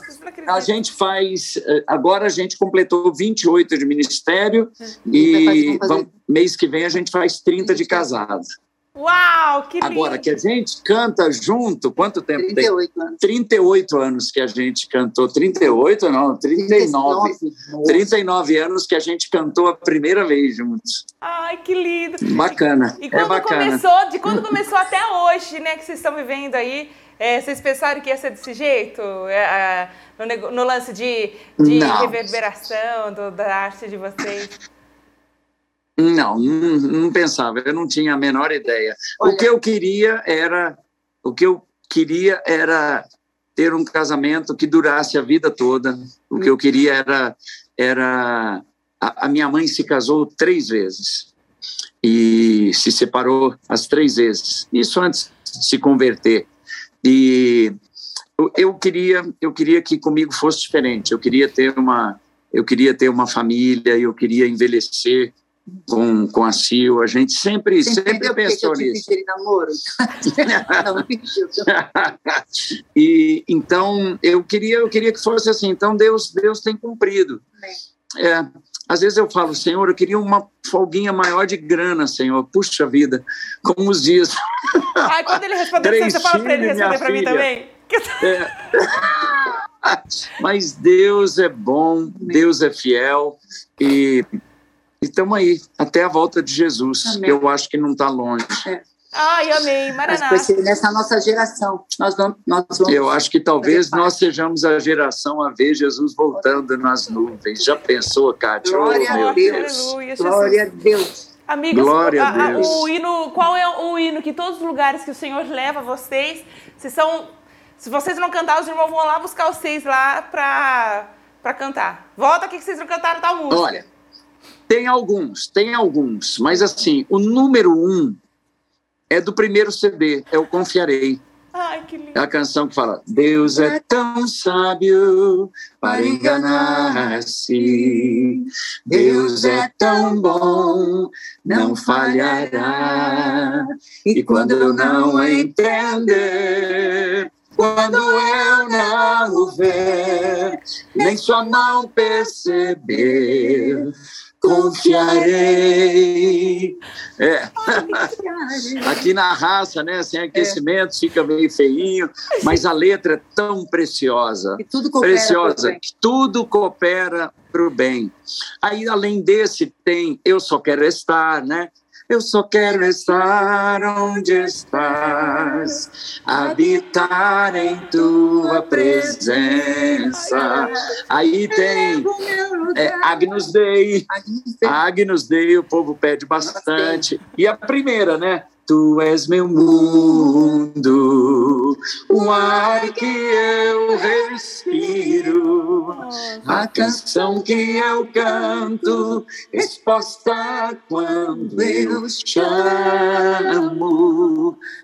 A gente faz. Eh, agora a gente completou 28 de ministério é. e vamos, mês que vem a gente faz 30 de casado. Uau, que lindo! Agora, que a gente canta junto, quanto tempo 38 tem? anos. 38 anos que a gente cantou. 38 não, 39. 39. 39 anos que a gente cantou a primeira vez juntos. Ai, que lindo! Bacana. E é quando bacana. começou, de quando começou até hoje, né, que vocês estão vivendo aí, é, vocês pensaram que ia ser desse jeito? É, no, no, lance de, de reverberação do, da arte de vocês? Não, não, não, pensava, eu não tinha a menor ideia. Olha. O que eu queria era o que eu queria era ter um casamento que durasse a vida toda. O que eu queria era era a, a minha mãe se casou três vezes e se separou as três vezes. Isso antes de se converter. E eu queria eu queria que comigo fosse diferente. Eu queria ter uma eu queria ter uma família, eu queria envelhecer com, com a Sil, a gente sempre, Você sempre pensou que nisso. Eu namoro? não, pediu. e então eu queria, eu queria que fosse assim. Então Deus, Deus tem cumprido. É, às vezes eu falo, Senhor, eu queria uma folguinha maior de grana, Senhor. Puxa vida, como os dias. Aí quando ele responder, você fala para ele responder para mim também. É. Mas Deus é bom, Deus é fiel e estamos aí, até a volta de Jesus. Amém. Eu acho que não está longe. É. Ai, amém, Maraná. Vai ser nessa nossa geração. Nós vamos, nós vamos Eu acho que talvez nós sejamos a geração a ver Jesus voltando nas nuvens. Já pensou, Kátia? Glória oh, a Deus. Aleluia, Glória a Deus. Amigos, Glória a, Deus. o hino, qual é o hino que todos os lugares que o Senhor leva vocês, se são, se vocês não cantar, os irmãos vão lá buscar vocês lá para para cantar. Volta aqui que vocês não cantaram tal música. Olha, tem alguns, tem alguns, mas assim, o número um é do primeiro CD, é o Confiarei. Ai, que lindo. É a canção que fala: Deus é tão sábio para enganar-se. Deus é tão bom, não falhará. E quando eu não entender, quando eu não o ver, nem só não perceber confiarei. É. Aqui na raça, né? Sem aquecimento, é. fica meio feinho, mas a letra é tão preciosa. E tudo coopera preciosa, que tudo coopera para o bem. Aí, além desse, tem Eu Só Quero Estar, né? Eu só quero estar onde estás, habitar em tua presença. Aí tem é, Agnus Dei. Agnus Dei, o povo pede bastante. E a primeira, né? Tu és meu mundo, o ar que eu respiro, a canção que eu canto, exposta quando eu chamo.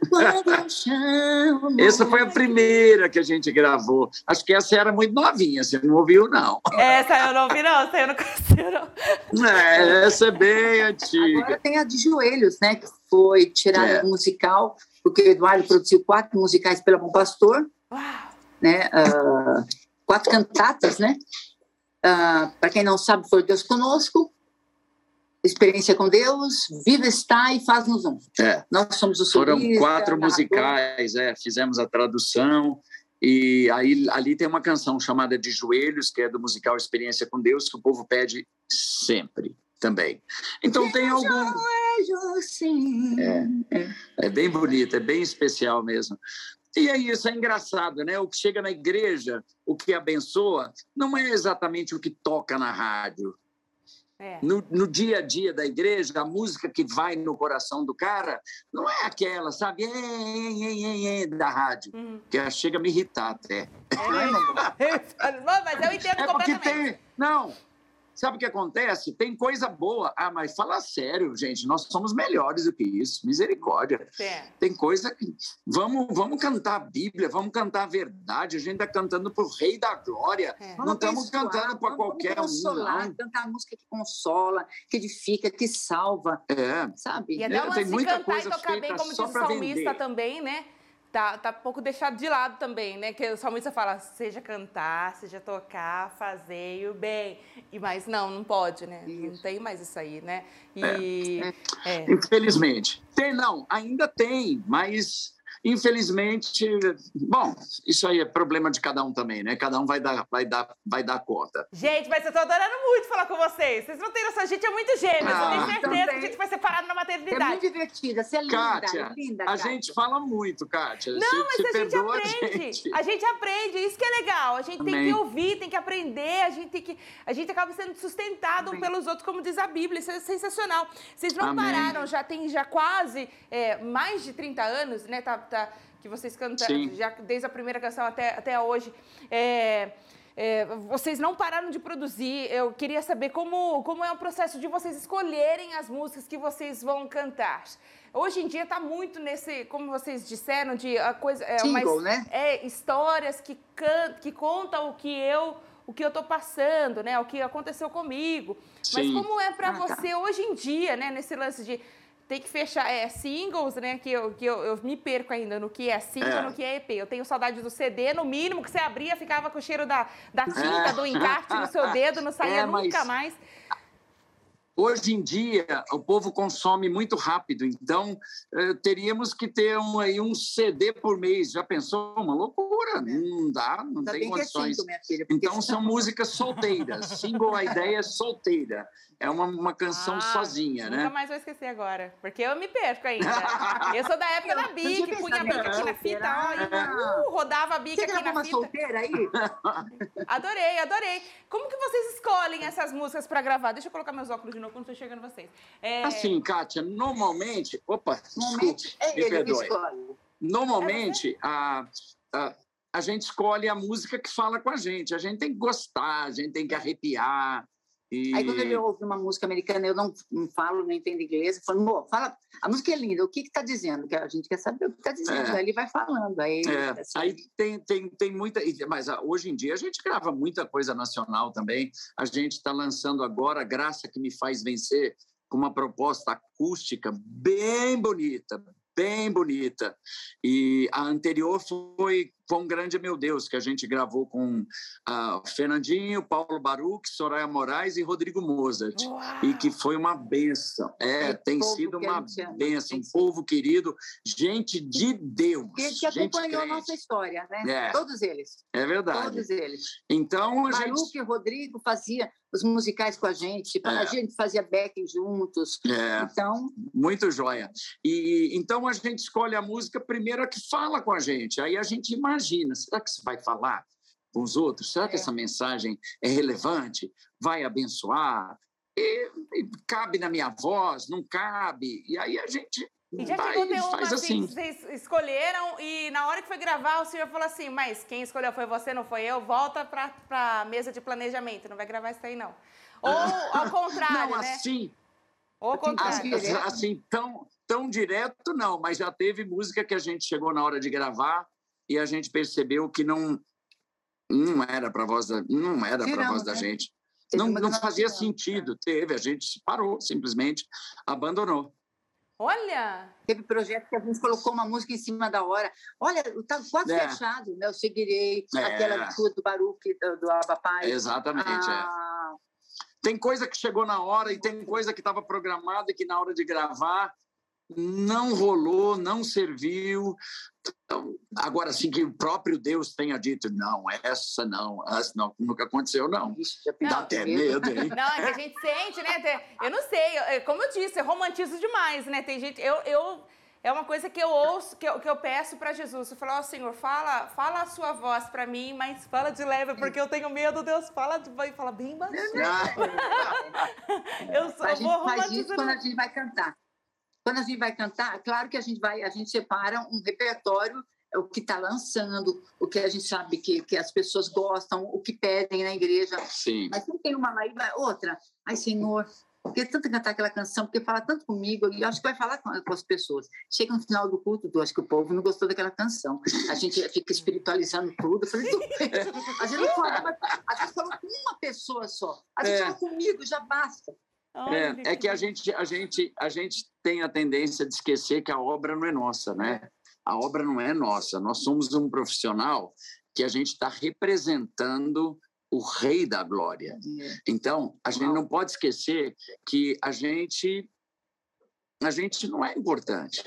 Quando eu chamo. Essa foi a primeira que a gente gravou. Acho que essa era muito novinha, você não ouviu, não. Essa eu não ouvi, não. Essa eu não conheci, não. É, essa é bem antiga. Agora tem a de joelhos, né? Foi tirada é. do musical, porque o Eduardo produziu quatro musicais pela Bom Pastor, né? Uh, quatro cantatas, né? Uh, Para quem não sabe, foi Deus Conosco, Experiência com Deus, Viva está e Faz-nos Um. É. Nós somos os Foram quatro musicais, é, fizemos a tradução, e aí ali tem uma canção chamada De Joelhos, que é do musical Experiência com Deus, que o povo pede sempre também. Então tem algum. É, é, é bem bonito, é bem especial mesmo. E é isso, é engraçado, né? O que chega na igreja, o que abençoa, não é exatamente o que toca na rádio. É. No, no, dia a dia da igreja, a música que vai no coração do cara não é aquela, sabe, é, é, é, da rádio, uhum. que chega a me irritar até. mas eu entendo é completamente. Tem, não, Sabe o que acontece? Tem coisa boa. Ah, mas fala sério, gente. Nós somos melhores do que isso. Misericórdia. É. Tem coisa que. Vamos, vamos cantar a Bíblia, vamos cantar a verdade. A gente está cantando para o Rei da Glória. É. Não estamos cantando para qualquer consolar, um. Não. Cantar música que consola, que edifica, que salva. É. Sabe? E até é, tem muita cantar coisa e tocar bem, como diz o salmista também, né? Tá, tá um pouco deixado de lado também, né? Que o salmista fala, seja cantar, seja tocar, fazer o bem. E, mas não, não pode, né? Isso. Não tem mais isso aí, né? E, é. É. Infelizmente. Tem, não, ainda tem, mas Infelizmente, bom, isso aí é problema de cada um também, né? Cada um vai dar, vai dar, vai dar conta. Gente, mas eu tô adorando muito falar com vocês. Vocês não têm noção, a gente é muito gêmeos. Ah, eu tenho certeza também. que a gente vai separado na maternidade. É muito divertida, você é linda, Kátia, linda. A Kátia. gente fala muito, Kátia. Não, mas a gente aprende. A gente. a gente. aprende, isso que é legal. A gente Amém. tem que ouvir, tem que aprender, a gente tem que. A gente acaba sendo sustentado Amém. pelos outros, como diz a Bíblia. Isso é sensacional. Vocês não Amém. pararam, já tem já quase é, mais de 30 anos, né? Tá, que vocês cantaram já desde a primeira canção até, até hoje. É, é, vocês não pararam de produzir. Eu queria saber como, como é o processo de vocês escolherem as músicas que vocês vão cantar. Hoje em dia está muito nesse, como vocês disseram, de a coisa é, Single, né? é histórias que can, que contam o que eu o que eu estou passando, né? O que aconteceu comigo. Sim. Mas como é para ah, tá. você tá. hoje em dia, né? Nesse lance de tem que fechar é, singles, né? Que, eu, que eu, eu me perco ainda no que é single, é. no que é EP. Eu tenho saudade do CD, no mínimo, que você abria, ficava com o cheiro da, da tinta, é. do encarte no seu dedo, não saía é, nunca mais. Hoje em dia, o povo consome muito rápido, então eh, teríamos que ter um, aí, um CD por mês. Já pensou? Uma loucura, não dá, não tem condições. É filha, então são músicas solteiras. Single, a ideia é solteira. É uma, uma canção ah, sozinha, nunca né? Nunca mais vou esquecer agora, porque eu me perco ainda. eu sou da época da Bic, punha a Bic aqui na fita, ó, uh, rodava a Bic Você aqui na uma fita. solteira aí? adorei, adorei. Como que vocês escolhem essas músicas para gravar? Deixa eu colocar meus óculos de novo quando estou chegando vocês. É... Assim, Kátia, normalmente. Opa, normalmente desculpe, é ele me perdoe. Normalmente, é a, a, a gente escolhe a música que fala com a gente. A gente tem que gostar, a gente tem que arrepiar. E... Aí quando ele ouve uma música americana, eu não, não falo, não entendo inglês, eu falo, fala, a música é linda, o que está dizendo? Que a gente quer saber o que está dizendo, é. aí ele vai falando. Aí, é. assim... aí tem, tem, tem muita. Mas ah, hoje em dia a gente grava muita coisa nacional também. A gente está lançando agora Graça que me faz vencer com uma proposta acústica bem bonita, bem bonita. E a anterior foi Com Grande Meu Deus, que a gente gravou com uh, Fernandinho, Paulo Baruch, Soraya Moraes e Rodrigo Mozart. Uau. E que foi uma benção. É, tem sido uma benção. Um povo querido, gente de Deus. Que, que acompanhou a nossa história, né? É. Todos eles. É verdade. Todos eles. Então, a Baruch gente... e Rodrigo fazia os musicais com a gente, é. a gente fazia backing juntos. É. Então, muito joia. E então a gente escolhe a música primeiro que fala com a gente. Aí a gente imagina, será que isso vai falar com os outros? Será é. que essa mensagem é relevante? Vai abençoar? E, e, cabe na minha voz? Não cabe? E aí a gente e já que tem uma assim, vocês escolheram e na hora que foi gravar o senhor falou assim, mas quem escolheu foi você, não foi eu, volta para a mesa de planejamento, não vai gravar isso aí não. Ou ao contrário, não, né? assim, Ou ao contrário. Assim, assim, tão, tão direto não, mas já teve música que a gente chegou na hora de gravar e a gente percebeu que não não era para voz da, não era para voz da né? gente. Não, não fazia sentido. Teve, a gente parou, simplesmente abandonou. Olha! Teve projeto que a gente colocou uma música em cima da hora. Olha, está quase é. fechado, né? Eu seguirei, é. aquela do Baruque, do, do Abapai. Exatamente, é. ah. é. Tem coisa que chegou na hora e tem coisa que estava programada e que na hora de gravar não rolou, não serviu. Então, agora, sim, que o próprio Deus tenha dito, não, essa não, essa não, nunca aconteceu, não. Ixi, Dá até medo, hein? Não, é que a gente sente, né? Eu não sei, é, como eu disse, eu romantizo demais, né? Tem gente, eu, eu é uma coisa que eu ouço, que eu, que eu peço para Jesus. Eu falo, ó oh, Senhor, fala, fala a sua voz para mim, mas fala de leve, porque eu tenho medo. Deus fala, de, fala bem baixinho. eu, sou, a gente faz isso quando a gente vai cantar. Quando a gente vai cantar, claro que a gente vai, a gente separa um repertório o que está lançando, o que a gente sabe que, que as pessoas gostam, o que pedem na igreja. Sim. Mas não tem uma lá outra. Ai, Senhor, porque tanto cantar aquela canção, porque fala tanto comigo, e acho que vai falar com, com, as pessoas. Chega no final do culto, eu acho que o povo não gostou daquela canção. A gente fica espiritualizando tudo. Eu falei, a gente não fala, a gente fala com uma pessoa só. A gente é. fala comigo, já basta. É, é que a gente, a, gente, a gente tem a tendência de esquecer que a obra não é nossa, né? a obra não é nossa, nós somos um profissional que a gente está representando o Rei da Glória. Então, a gente não pode esquecer que a gente a gente não é importante.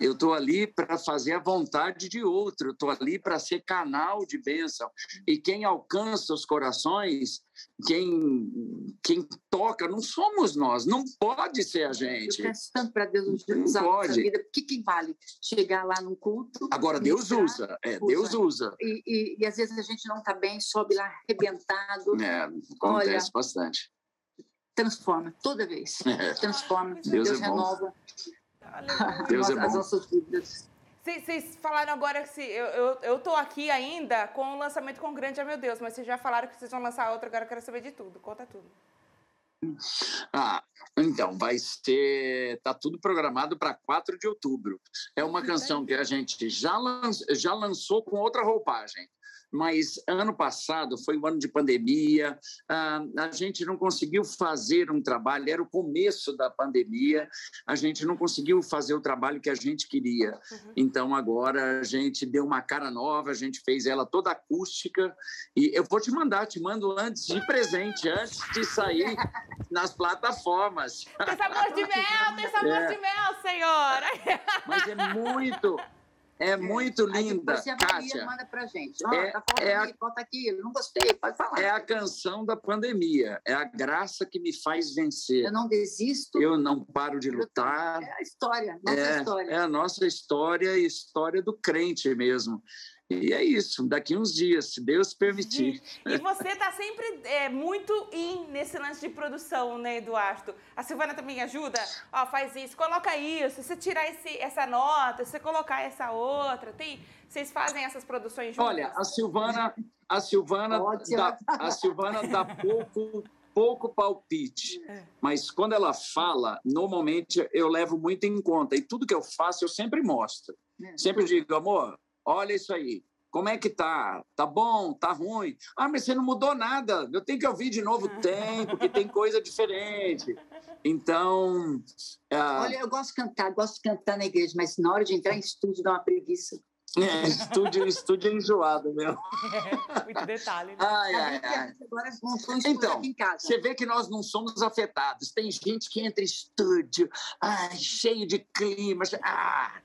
Eu estou ali para fazer a vontade de outro, estou ali para ser canal de bênção. E quem alcança os corações, quem, quem toca, não somos nós, não pode ser a gente. Eu peço tanto para Deus usar não pode. vida. O que, que vale chegar lá num culto? Agora, Deus ministrar, usa, é, Deus usa. E, e, e, às vezes a gente não está bem, sobe lá arrebentado. É, acontece Olha, bastante. Transforma, toda vez. É. Transforma, Deus, Deus é renova. Deus as, é bom. as nossas vidas. Vocês falaram agora que se, eu, eu, eu tô aqui ainda com o lançamento com Grande, oh meu Deus, mas vocês já falaram que vocês vão lançar outra, agora eu quero saber de tudo. Conta tudo. Ah, então, vai ser. Está tudo programado para 4 de outubro. É uma canção que a gente já, lan, já lançou com outra roupagem mas ano passado foi um ano de pandemia, ah, a gente não conseguiu fazer um trabalho, era o começo da pandemia, a gente não conseguiu fazer o trabalho que a gente queria. Uhum. Então agora a gente deu uma cara nova, a gente fez ela toda acústica e eu vou te mandar, te mando antes de presente, antes de sair nas plataformas. Tem sabor de mel, tem sabor é. de mel, senhora! Mas é muito é muito linda, Aí Kátia. manda pra gente. Oh, é, tá é aqui, a, bota aqui, não gostei, pode falar. É a canção da pandemia, é a graça que me faz vencer. Eu não desisto. Eu não paro de lutar. É a história, nossa é, história. É a nossa história e história do crente mesmo. E é isso, daqui uns dias, se Deus permitir. E você está sempre é, muito in nesse lance de produção, né, Eduardo? A Silvana também ajuda? Ó, faz isso, coloca isso, você tirar esse, essa nota, você colocar essa outra. Tem, vocês fazem essas produções juntas? Olha, a Silvana, a Silvana, dá, a Silvana dá pouco pouco palpite, é. mas quando ela fala, normalmente eu levo muito em conta e tudo que eu faço eu sempre mostro. É. Sempre digo, amor, olha isso aí. Como é que tá? Tá bom? Tá ruim? Ah, mas você não mudou nada. Eu tenho que ouvir de novo. Tem, porque tem coisa diferente. Então. Uh... Olha, eu gosto de cantar, gosto de cantar na igreja, mas na hora de entrar em estúdio dá uma preguiça. É, estúdio, estúdio enjoado, meu. muito detalhe. Né? Ai, ai, ai. Agora montou um então, aqui em casa. Você vê que nós não somos afetados. Tem gente que entra em estúdio, ai, cheio de clima. Ah,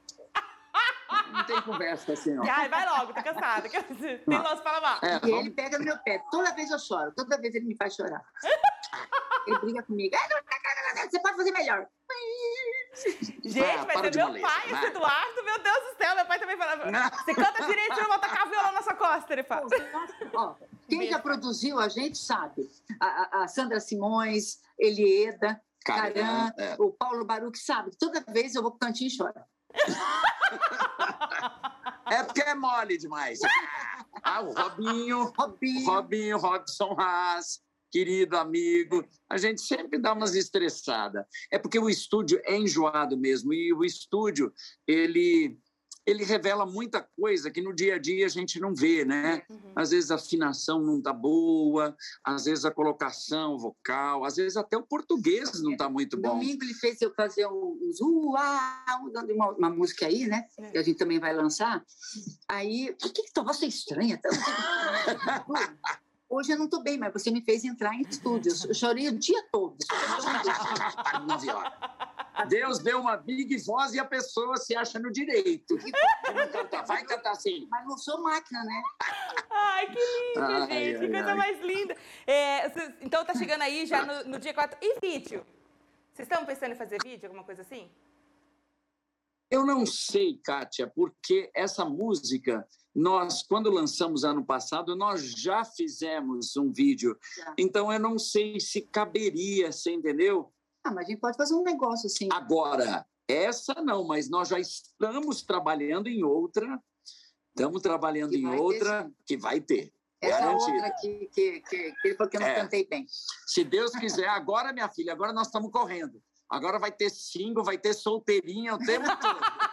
não tem conversa assim, não. Ai, vai logo, tô cansada. Tem louça para lavar. É, e ele pega no meu pé. Toda vez eu choro. Toda vez ele me faz chorar. ele briga comigo. Você pode fazer melhor. Gente, ah, vai ser meu pai, esse Eduardo. Meu Deus do céu, meu pai também falava. Você canta direito, eu vou tacar a viola na sua costa, ele fala. Ó, quem já produziu a gente sabe. A, a Sandra Simões, Elieda, Caran, é. o Paulo Baruch sabe. Toda vez eu vou pro cantinho e choro. É porque é mole demais. Ah, o Robinho, Robinho, Robinho Robson Haas, querido amigo. A gente sempre dá umas estressadas. É porque o estúdio é enjoado mesmo. E o estúdio, ele ele revela muita coisa que no dia a dia a gente não vê, né? Uhum. Às vezes a afinação não está boa, às vezes a colocação vocal, às vezes até o português não está muito bom. Domingo ele fez eu fazer um, um uma, uma música aí, né? É. Que a gente também vai lançar. Aí, por que, que tua voz é estranha? Hoje eu não estou bem, mas você me fez entrar em estúdio. Eu chorei o dia todo. Deus deu uma big voz e a pessoa se acha no direito. Vai cantar assim. Mas não sou máquina, né? Ai, que lindo, ai, gente. Ai, que coisa ai. mais linda. É, então tá chegando aí já no, no dia 4. E vídeo? Vocês estão pensando em fazer vídeo, alguma coisa assim? Eu não sei, Kátia, porque essa música, nós, quando lançamos ano passado, nós já fizemos um vídeo. Já. Então, eu não sei se caberia, você entendeu? Ah, mas a gente pode fazer um negócio assim. Agora, essa não, mas nós já estamos trabalhando em outra. Estamos trabalhando em outra ter, que vai ter. Essa garantido. outra que, que, que, que ele falou que eu não é. cantei bem. Se Deus quiser, agora, minha filha, agora nós estamos correndo. Agora vai ter single, vai ter solteirinha o tempo todo.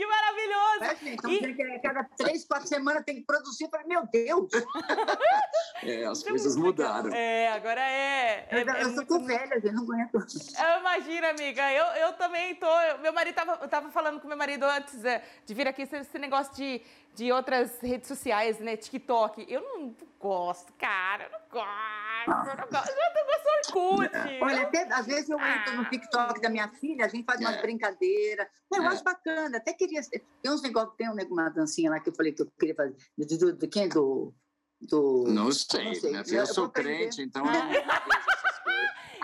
Que maravilhoso! É, gente, então, e... cada três, quatro semanas tem que produzir. Falei, meu Deus! é, as coisas mudaram. É, agora é. é, eu, é eu muito... velha, eu não aguento. Eu imagino, amiga. Eu, eu também tô. Meu marido tava, eu tava falando com meu marido antes é, de vir aqui, esse negócio de, de outras redes sociais, né? TikTok. Eu não gosto, cara. Eu não gosto. Eu não gosto. Eu gosto do Orkut. Olha, até, às vezes eu entro no ah. TikTok da minha filha, a gente faz umas é. brincadeiras. Negócio é. bacana. Até queria. Tem uns negócios, tem uma dancinha lá que eu falei que eu queria fazer. De, de, de quem? Do. do não sei, não sei. Minha filha, eu, eu sou crente, então.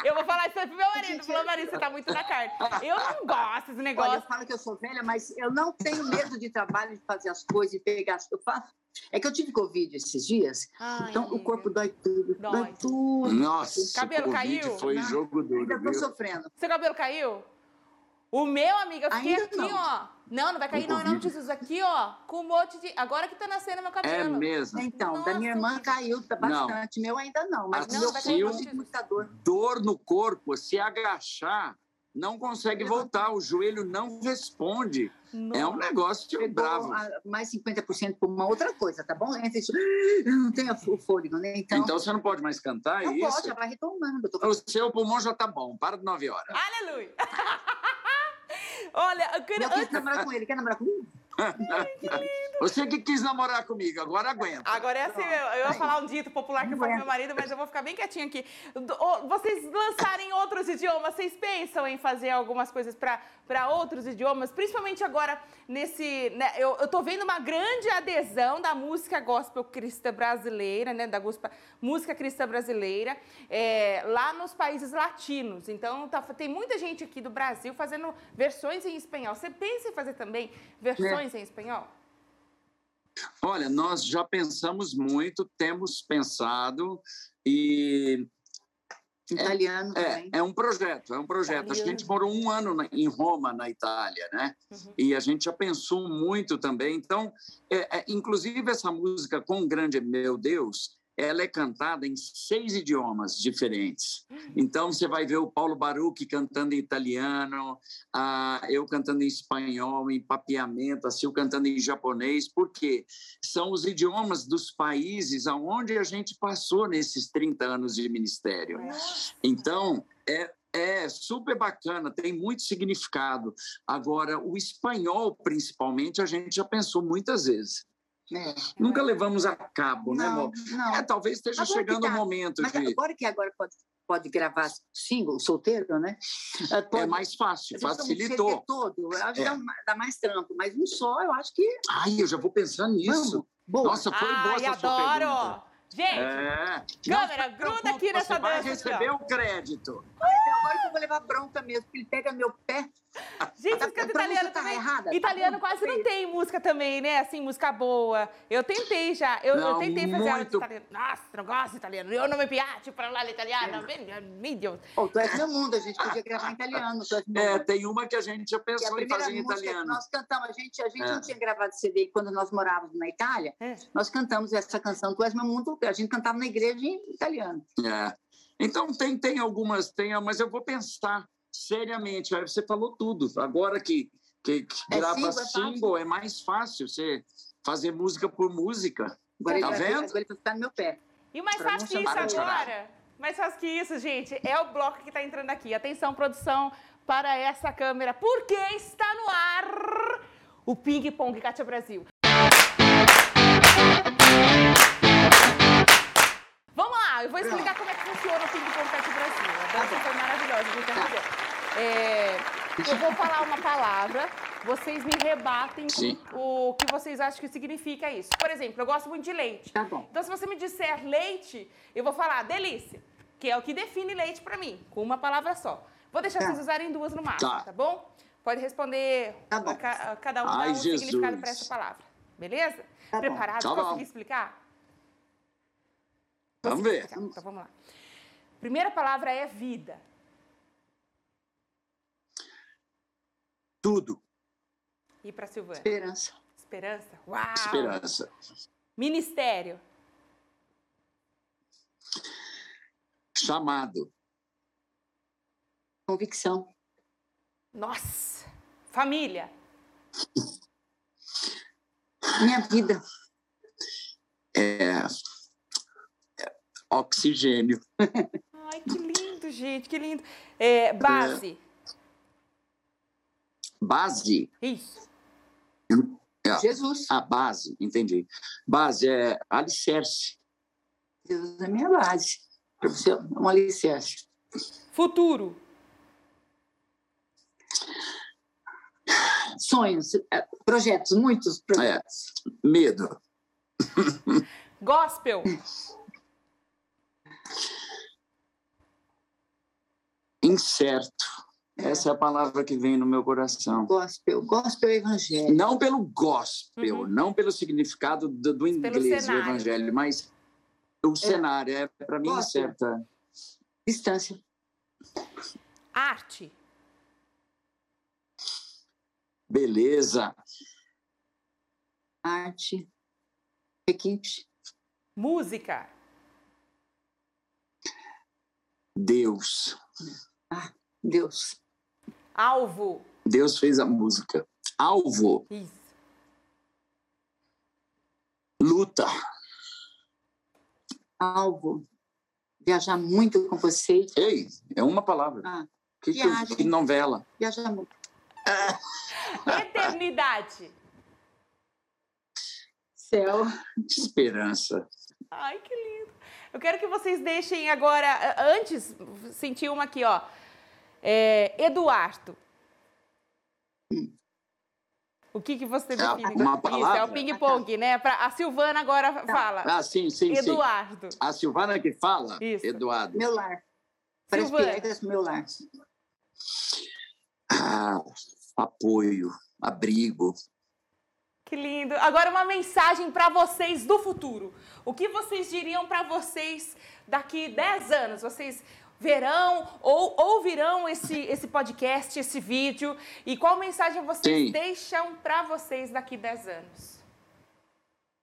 Eu vou falar isso pro meu marido. Falou, marido, você tá muito na carta. Eu não gosto desse negócio. Olha, eu falo que eu sou velha, mas eu não tenho medo de trabalho, de fazer as coisas e pegar. Eu faço. É que eu tive Covid esses dias, Ai, então o corpo dói tudo. Dói, dói tudo. Nossa, o cabelo caiu? Foi não, jogo duro. Ainda tô sofrendo. Seu cabelo caiu? O meu, amiga, eu fiquei Ainda aqui, não. ó. Não, não vai cair, não, não, Jesus. Aqui, ó, com um monte de. Agora que tá nascendo meu cabelo. É mesmo. Então, Nossa, da minha irmã caiu tá bastante. Não. Meu ainda não, mas não, vai cair muita dor. Dor no corpo, se agachar, não consegue voltar. O joelho não responde. Nossa. É um negócio é bravo. Mais 50% por uma outra coisa, tá bom? Eu não tenho o fôlego, né? Então, então você não pode mais cantar, não é isso? pode, já vai retomando. O seu pulmão já tá bom. Para de 9 horas. Aleluia! Olha, eu queria. Eu quis namorar com ele. Quer namorar comigo? Você que quis namorar comigo, agora aguenta. Agora é assim, eu, ia falar um dito popular que foi meu marido, mas eu vou ficar bem quietinho aqui. Vocês lançarem outros idiomas, vocês pensam em fazer algumas coisas para outros idiomas? Principalmente agora nesse. Né, eu, eu tô vendo uma grande adesão da música gospel cristã brasileira, né? Da gospel, música cristã brasileira, é, lá nos países latinos. Então tá, tem muita gente aqui do Brasil fazendo versões em espanhol. Você pensa em fazer também versões? É em espanhol? Olha, nós já pensamos muito, temos pensado e Italiano é, também. É, é um projeto, é um projeto. Italiano. A gente morou um ano na, em Roma, na Itália, né? Uhum. E a gente já pensou muito também. Então, é, é, inclusive essa música Com Grande Meu Deus, ela é cantada em seis idiomas diferentes. Então, você vai ver o Paulo Baruch cantando em italiano, eu cantando em espanhol, em papiamento, a Sil cantando em japonês, porque são os idiomas dos países aonde a gente passou nesses 30 anos de ministério. Então, é, é super bacana, tem muito significado. Agora, o espanhol, principalmente, a gente já pensou muitas vezes. É, Nunca levamos a cabo, né, não, né, amor? Não. É, talvez esteja agora chegando o tá. momento Mas de... Agora que agora pode, pode gravar single, solteiro, né? É pode... É mais fácil, facilitou. todo, eu acho é. que dá, mais trampo, mas um só eu acho que... Ai, eu já vou pensar nisso. Boa. Nossa, foi Ai, boa essa adoro. sua pergunta. Gente, é. câmera, gruda aqui nessa dança. Você vai receber o crédito. agora que eu vou levar bronca mesmo, porque ele pega meu pé Gente, vocês cantam italiano tá também. Errada, italiano tá quase não tem música também, né? Assim, música boa. Eu tentei já. Eu, não, eu tentei fazer muito... italiano. Nossa, não gosto de italiano. Eu não me piace para lá italiano. É. Meu Deus. Oh, tu és meu mundo, a gente podia gravar em italiano. é, tem uma que a gente já pensou em fazer em italiano. nós cantamos, a gente, a gente é. não tinha gravado CD quando nós morávamos na Itália. É. Nós cantamos essa canção, Tu és meu mundo, a gente cantava na igreja em italiano. É. Então tem, tem algumas, tem, mas eu vou pensar seriamente. Aí você falou tudo. Agora que, que, que é grava single, é, é, mais fácil você fazer música por música. Agora tá vendo? Agora ele ficar no meu pé. E mais fácil que isso agora, mais fácil que isso, gente, é o bloco que está entrando aqui. Atenção, produção, para essa câmera, porque está no ar o Ping Pong Cátia Brasil. Vamos lá, eu vou explicar como é que funciona o Ping Pong Cátia Brasil. A dança foi maravilhosa, gente. Tá. É, eu vou falar uma palavra, vocês me rebatem Sim. o que vocês acham que significa isso. Por exemplo, eu gosto muito de leite. Tá bom. Então, se você me disser leite, eu vou falar delícia, que é o que define leite para mim, com uma palavra só. Vou deixar tá. vocês usarem duas no máximo, tá, tá bom? Pode responder tá bom. A, cada um Ai, dá um Jesus. significado para essa palavra. Beleza? Tá Preparado? Tá Consegui explicar? Vamos ver. Então vamos lá. Primeira palavra é vida. Tudo. E para Silvana? Esperança. Esperança? Uau! Esperança. Ministério. Chamado. Convicção. Nossa! Família. Minha vida. É, é, oxigênio. Ai, que lindo, gente, que lindo. É, base. Base. Isso. É, Jesus. a base, entendi. Base é alicerce. Jesus é minha base. Para você, um alicerce. Futuro. Sonhos, é, projetos, muitos projetos. Medo. Gospel. Incerto. Essa é a palavra que vem no meu coração. Gospel, gospel é evangelho. Não pelo gospel, Uhum. não pelo significado do, do inglês do evangelho, mas o cenário é para mim Gospel. incerta. Distância. Arte. Beleza. Arte. Equipe. Música. Deus. Deus. Alvo. Deus fez a música. Alvo. Isso. Luta. Alvo. Viajar muito com você. Ei, é uma palavra. Ah, que, que, que novela. viajar muito. Eternidade. Céu. Esperança. Ai, que lindo. Eu quero que vocês deixem agora, antes, senti uma aqui, ó. É, Eduardo. O que, que você É define? uma Isso, palavra? é o ping-pong, né? Pra, a Silvana agora fala. Ah, sim, sim, sim. Eduardo. A Silvana que fala, Isso. Eduardo. Meu lar. Silvana. meu lar. Ah, apoio, abrigo. Que lindo. Agora uma mensagem para vocês do futuro. O que vocês diriam para vocês daqui 10 anos? Vocês verão ou ouvirão esse, esse podcast, esse vídeo? E qual mensagem vocês Sim. deixam para vocês daqui 10 anos?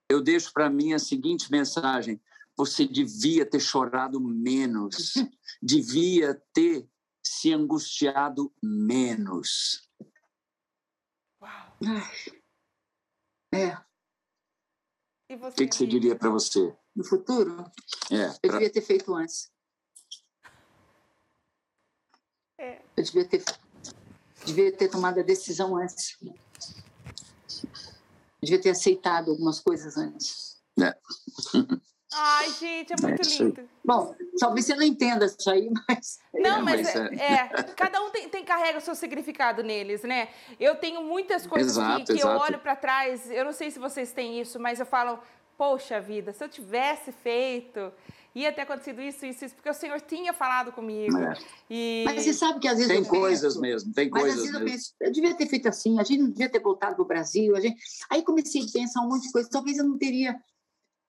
Eu deixo para mim a seguinte mensagem: você devia ter chorado menos, devia ter se angustiado menos. Uau. É. E você, O que, que você diria para você? No futuro, É, eu pra- devia ter feito antes. É. Eu devia ter, devia ter tomado a decisão antes. Devia ter aceitado algumas coisas antes. é. Ai, gente, é muito É lindo. Bom, talvez você não entenda isso aí, mas. Não, É, mas, mas é, é, cada um tem, tem- carrega o seu significado neles, né? Eu tenho muitas coisas que- Exato, que, eu exato. olho para trás, eu não sei se vocês têm isso, mas eu falo, poxa vida, se eu tivesse feito, ia ter acontecido isso, isso, isso, porque o Senhor tinha falado comigo. É. E Mas você sabe que às vezes Tem eu penso- coisas mesmo, tem Mas às coisas vezes eu mesmo. penso, eu devia ter feito assim, a gente não devia ter voltado para o Brasil. A gente... Aí comecei a pensar um monte de coisa. Talvez eu não teria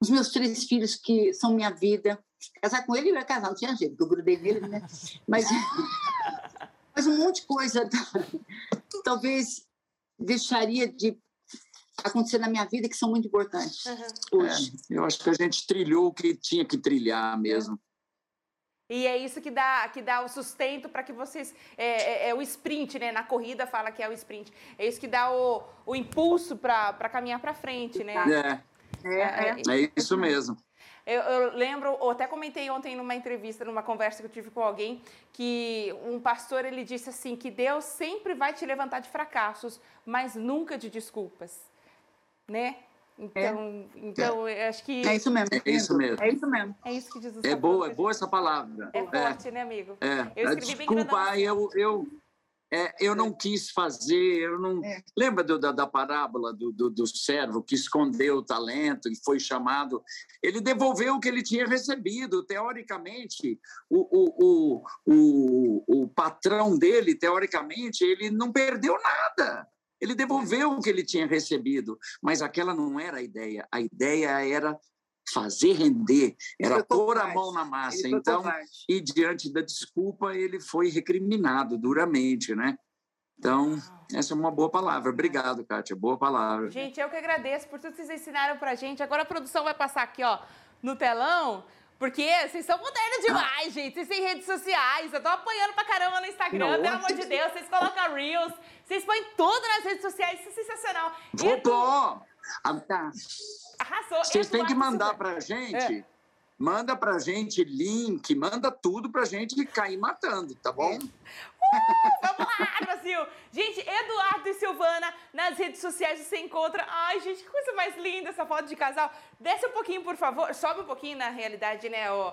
os meus três filhos que são minha vida. Casar com ele, eu ia casar, não tinha jeito, porque eu grudei nele, né? Mas, mas um monte de coisa talvez deixaria de acontecer na minha vida que são muito importantes Uhum. hoje. É, eu acho que a gente trilhou o que tinha que trilhar mesmo. E é isso que dá, que dá o sustento para que vocês. É, é- é o sprint, né? Na corrida fala que é o sprint. É isso que dá o, o impulso para caminhar para frente, né? É, É, é. é isso mesmo. Eu, eu lembro, eu até comentei ontem numa entrevista, numa conversa que eu tive com alguém, que um pastor ele disse assim que Deus sempre vai te levantar de fracassos, mas nunca de desculpas, né? Então, então eu acho que É isso mesmo. É isso mesmo. É isso mesmo. é isso que Jesus É tá boa, é boa essa palavra. gente. É forte, né, amigo? É, Eu escrevi bem desculpa, grandão ai, eu, eu, é, eu não quis fazer, eu não... É. Lembra do- da, da parábola do, do, do servo que escondeu o talento e foi chamado? Ele devolveu o que ele tinha recebido. Teoricamente, o, o, o, o, o patrão dele, teoricamente, ele não perdeu nada. Ele devolveu o que ele tinha recebido, mas aquela não era a ideia. A ideia era fazer render, era pôr a mão na massa. Então, covarde. e diante da desculpa ele foi recriminado duramente, né? Então, essa é uma boa palavra. Obrigado, Kátia. Boa palavra. Gente, eu que agradeço por tudo que vocês ensinaram pra gente. Agora a produção vai passar aqui, ó, no telão. Porque vocês são modernos demais, gente. Vocês têm redes sociais. Eu tô apanhando pra caramba no Instagram, Nossa. pelo amor de Deus. Vocês colocam Reels. Vocês põem tudo nas redes sociais. Isso é sensacional. Vou pôr! Tá. Arrasou. Vocês têm que mandar pra gente. É. Manda pra gente link, manda tudo pra gente cair matando, tá bom? Vamos lá, Brasil! Gente, Eduardo e Silvana nas redes sociais você encontra. Ai, gente, que coisa mais linda essa foto de casal. Desce um pouquinho, por favor. Sobe um pouquinho, na realidade, né, o,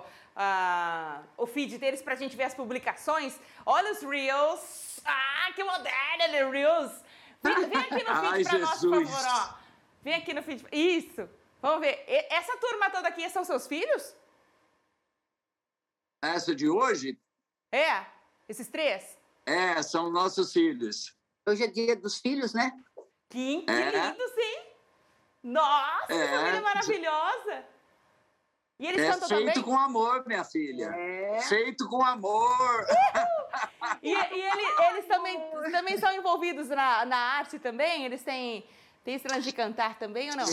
o feed deles pra gente ver as publicações. Olha os Reels. Ah, que moderno, ele Reels. Vem, vem aqui no feed Ai, pra nós, por Jesus. favor, ó. Vem aqui no feed. Isso. Vamos ver. E- Essa turma toda aqui são seus filhos? Essa de hoje, É? Esses três? é, são nossos filhos. Hoje é dia dos filhos, né? Que, que É. lindos, hein? Nossa, que É. família maravilhosa! E eles É cantam feito também? com amor, minha filha. É. Feito com amor. E, e ele- eles também, também são envolvidos na, na arte também? Eles têm, têm esse lance de cantar também ou não?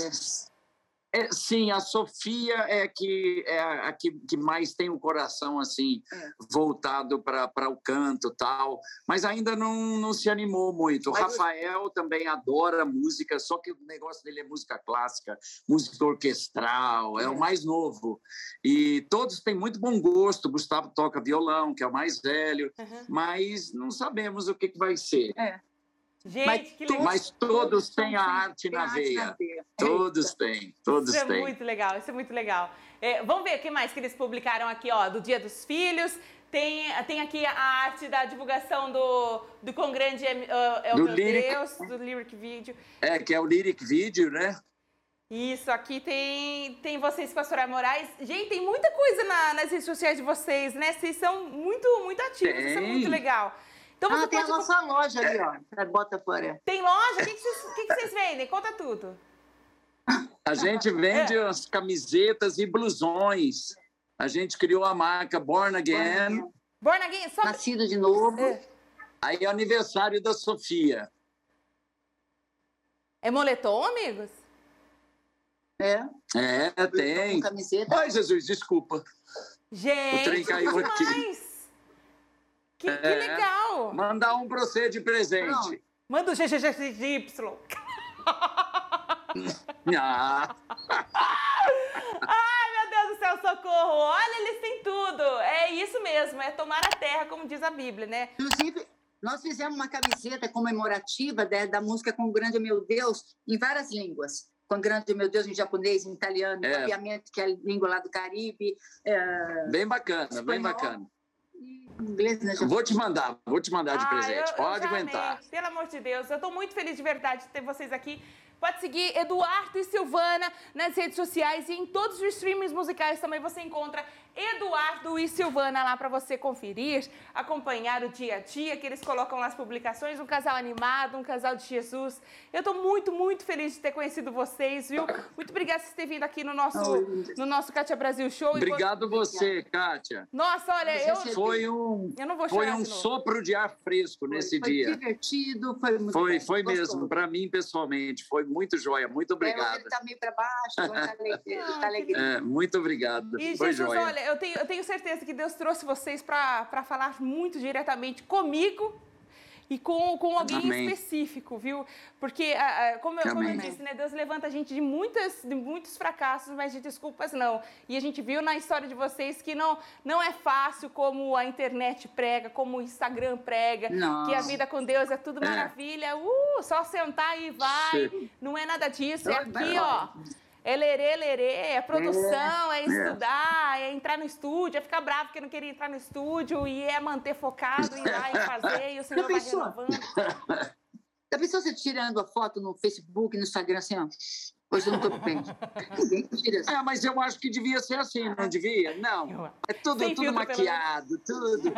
É, sim, a Sofia é que é a que, que mais tem o coração assim É. voltado para o canto tal, mas ainda não, não se animou muito. O Mas o- Rafael também adora música, só que o negócio dele é música clássica, música orquestral, é, o mais novo. E todos têm muito bom gosto. O Gustavo toca violão, que é o mais velho, Uhum. mas não sabemos o que, que vai ser. Gente, Mas que legal! Mas todos têm a arte tem na veia. veia. Todos têm, todos Isso é têm. muito legal, isso é muito legal. É, vamos ver o que mais que eles publicaram aqui, ó, do Dia dos Filhos. Tem, tem aqui a arte da divulgação do, do Quão Grande é, é, é o Do Meu lyric. Deus, do Lyric Video. É, que é o lyric video, né? Isso, aqui tem, tem vocês com a Soraya Moraes. Gente, tem muita coisa na- nas redes sociais de vocês, né? Vocês são muito, muito ativos, isso é Tem. muito legal. Então você Ah, tem a pode... nossa loja ali, ó. Bota fora. Tem loja? O que, que, vocês, o que que vocês vendem? Conta tudo. A gente vende É. as camisetas e blusões. A gente criou a marca Born Again. Born Again, só... Nascido de novo. É. Aí é o aniversário da Sofia. É moletom, amigos? É. É, tem. Camiseta. Ai, Jesus, desculpa. Gente, O trem caiu aqui. demais! Que, que É. legal! Mandar um pra você de presente. Pronto. Manda o GGGY. Ah, Ai, meu Deus do céu, socorro! Olha, eles têm tudo! É isso mesmo, é tomar a terra, como diz a Bíblia, né? Inclusive, nós fizemos uma camiseta comemorativa da, da música Com Grande é Meu Deus em várias línguas. Com Grande Meu Deus em japonês, em italiano, em É. papiamento, que é a língua lá do Caribe, é, bem bacana, bem Espanhol. bacana. Inglês, né? Vou te mandar, vou te mandar de Ah, presente. eu- eu Pode já aguentar. amei. Pelo amor de Deus, eu tô muito feliz de verdade de ter vocês aqui. Pode seguir Eduardo e Silvana nas redes sociais e em todos os streamings musicais também você encontra Eduardo e Silvana lá para você conferir, acompanhar o dia a dia que eles colocam nas publicações, um casal animado, um casal de Jesus. Eu tô muito, muito feliz de ter conhecido vocês, viu? Muito obrigada por vocês terem vindo aqui no nosso no nosso Katia Brasil Show. E Obrigado você, Kátia. Nossa, olha, eu Foi um, eu não vou foi um de sopro de ar fresco nesse foi dia. divertido, foi muito Foi, bom, foi gostoso. mesmo. Para mim, pessoalmente, foi muito joia. Muito É, obrigado. ele tá meio para baixo, agora tá alegre. tá alegre. É, muito obrigado. E foi Jesus, joia. olha, eu tenho, eu tenho certeza que Deus trouxe vocês para falar muito diretamente comigo e com, com alguém Amém. específico, viu? Porque, ah, ah, como, eu, como eu disse, né, Deus levanta a gente de, muitas, de muitos fracassos, mas de desculpas não. E a gente viu na história de vocês que não, não é fácil como a internet prega, como o Instagram prega, Não. que a vida com Deus é tudo É. maravilha, uh, só sentar e vai. Sim. Não é nada disso, é aqui, ó. É lerê, lerê, é produção, é, estudar, é entrar no estúdio, é ficar bravo porque não queria entrar no estúdio e é manter focado, ir lá e fazer, e o Senhor vai renovando. Já pensou você tirando a foto no Facebook, no Instagram, assim, ó? Hoje eu não tô bem. Ninguém tira assim. É, mas eu acho que devia ser assim, não devia? Não. É tudo, Sem tudo maquiado, tudo.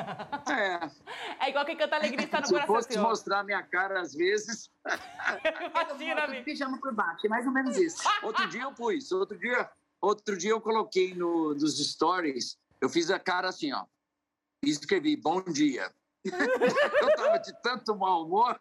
É. É igual quem canta alegria está no Se eu coração. fosse assim, mostrar minha cara às vezes. Imagina, amigo. pijama por baixo, é mais ou menos isso. Outro dia eu pus, outro dia, outro dia eu coloquei no, nos stories, eu fiz a cara assim, ó. E escrevi, bom dia. eu tava de tanto mau humor.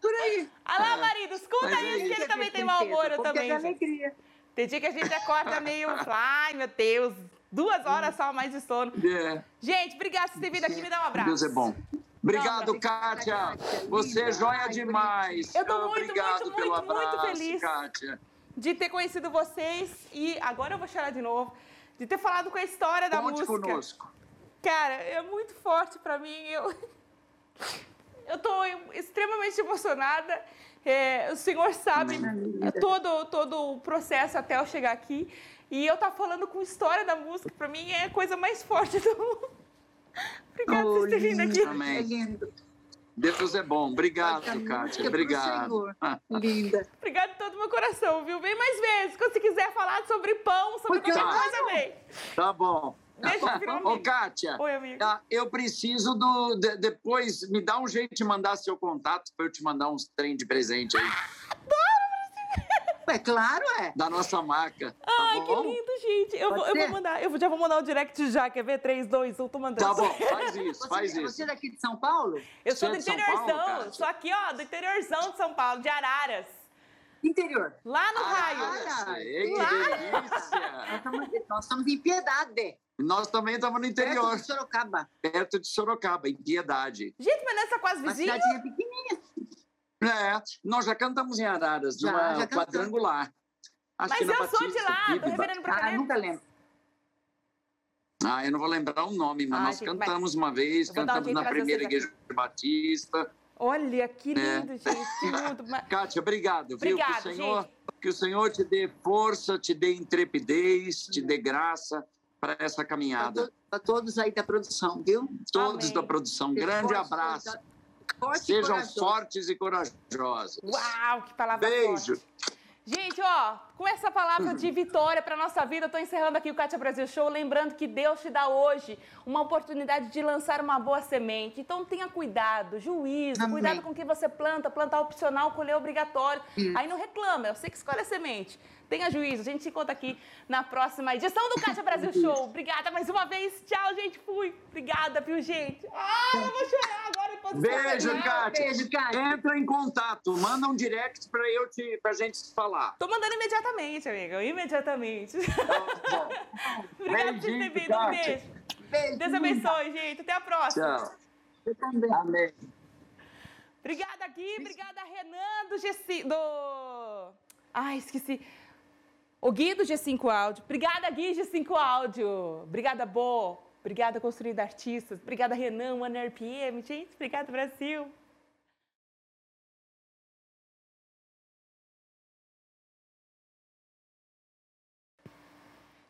Por aí. Ah lá, marido, escuta Mas é isso, que ele também tem mau humor, eu Porque também. é gente. alegria. Tem dia que a gente acorda meio, ai meu Deus, duas horas só mais de sono. É, Gente, obrigada por ter vindo aqui, me dá um abraço. Deus é bom. Obrigado, não, Kátia. Você é joia demais. Eu tô muito, Obrigado muito, pelo muito, abraço, muito feliz Kátia. de ter conhecido vocês e agora eu vou chorar de novo, de ter falado com a história da Conte música. conosco. Cara, é muito forte para mim. Eu eu tô extremamente emocionada. É, o senhor sabe todo todo o processo até eu chegar aqui e eu tá falando com história da música, para mim é a coisa mais forte do mundo. Obrigada oh, por ter vindo aqui. Amém. É lindo. Deus é bom. Obrigado, Kátia. Obrigado. Linda. Obrigada de todo o meu coração, viu? Vem mais vezes. Quando você quiser falar sobre pão, sobre Porque qualquer tá. coisa, vem. Tá bom. Deixa eu virar Ô, Kátia, Oi, amigo. Ah, eu preciso do. De, depois, me dá um jeito de mandar seu contato para eu te mandar uns trem de presente aí. Adoro! É claro, é. Da nossa marca. Tá Ai, que lindo, gente. Eu vou, eu vou, mandar, eu já vou mandar o um direct já, quer ver? 3, 2, 1, tô mandando. Tá bom, faz isso, você, faz isso. Você é daqui de São Paulo? Eu sou do interiorzão, sou aqui, ó, do interiorzão de São Paulo, de Araras. Interior. Lá no raio. Araras. Ei, que delícia. Nós estamos em Piedade. Nós também estamos no interior. Perto de Sorocaba. Perto de Sorocaba, em Piedade. Gente, mas nessa quase vizinha. Uma cidadinha pequenininha. É, nós já cantamos em Araras, já, numa já quadrangular. Acho Mas eu sou de lá, do Reverendo Ah, nunca lembro. Ah, eu não vou lembrar o nome, mas ah, nós gente, cantamos mas... uma vez, cantamos na primeira igreja batista. Olha, que é. lindo, é. gente, que lindo. Kátia, obrigado, Obrigado, viu? Que o, Senhor, gente. Que o Senhor te dê força, te dê intrepidez, te dê graça para essa caminhada. Para todos aí da produção, viu? Todos Amém. da produção. Grande abraço. Forte Sejam fortes e corajosos. Uau, que palavra Beijo. Forte. Gente, ó, com essa palavra de vitória para nossa vida, eu tô encerrando aqui o Kátia Brasil Show, lembrando que Deus te dá hoje uma oportunidade de lançar uma boa semente. Então tenha cuidado, juízo, Amém. cuidado com o que você planta, plantar opcional, colher obrigatório. Aí não reclama, eu sei que escolhe a semente. Tenha juízo. A gente se encontra aqui na próxima edição do Kátia Brasil Show. Obrigada mais uma vez. Tchau, gente. Fui. Obrigada, viu, gente? Ah, eu vou chorar agora depois do Beijo, Kátia. Beijo, Kátia. Entra em contato. Manda um direct pra, eu te, pra gente falar. Tô mandando imediatamente, amiga. Imediatamente. Tá bom. Obrigada por ter vindo. Um beijo. Beijo. Deus abençoe, gente. Até a próxima. Tchau. Eu também. Amém. Obrigada, Gui. Obrigada, Renan, do GC... Do... Ai, esqueci. O Gui do G5 Áudio. Obrigada, Gui G5 Áudio. Obrigada, Bo. Obrigada, Construída Artistas. Obrigada, Renan, One RPM. Gente, obrigada, Brasil.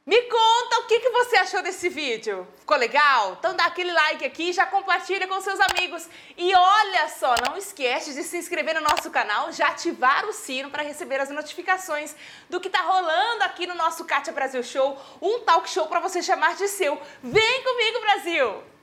Me conta o que, que você achou desse vídeo. Ficou legal? Então dá aquele like aqui, já compartilha com seus amigos. E olha só, não esquece de se inscrever no nosso canal, já ativar o sino para receber as notificações do que tá rolando aqui no nosso Kátia Brasil Show, um talk show para você chamar de seu. Vem comigo, Brasil!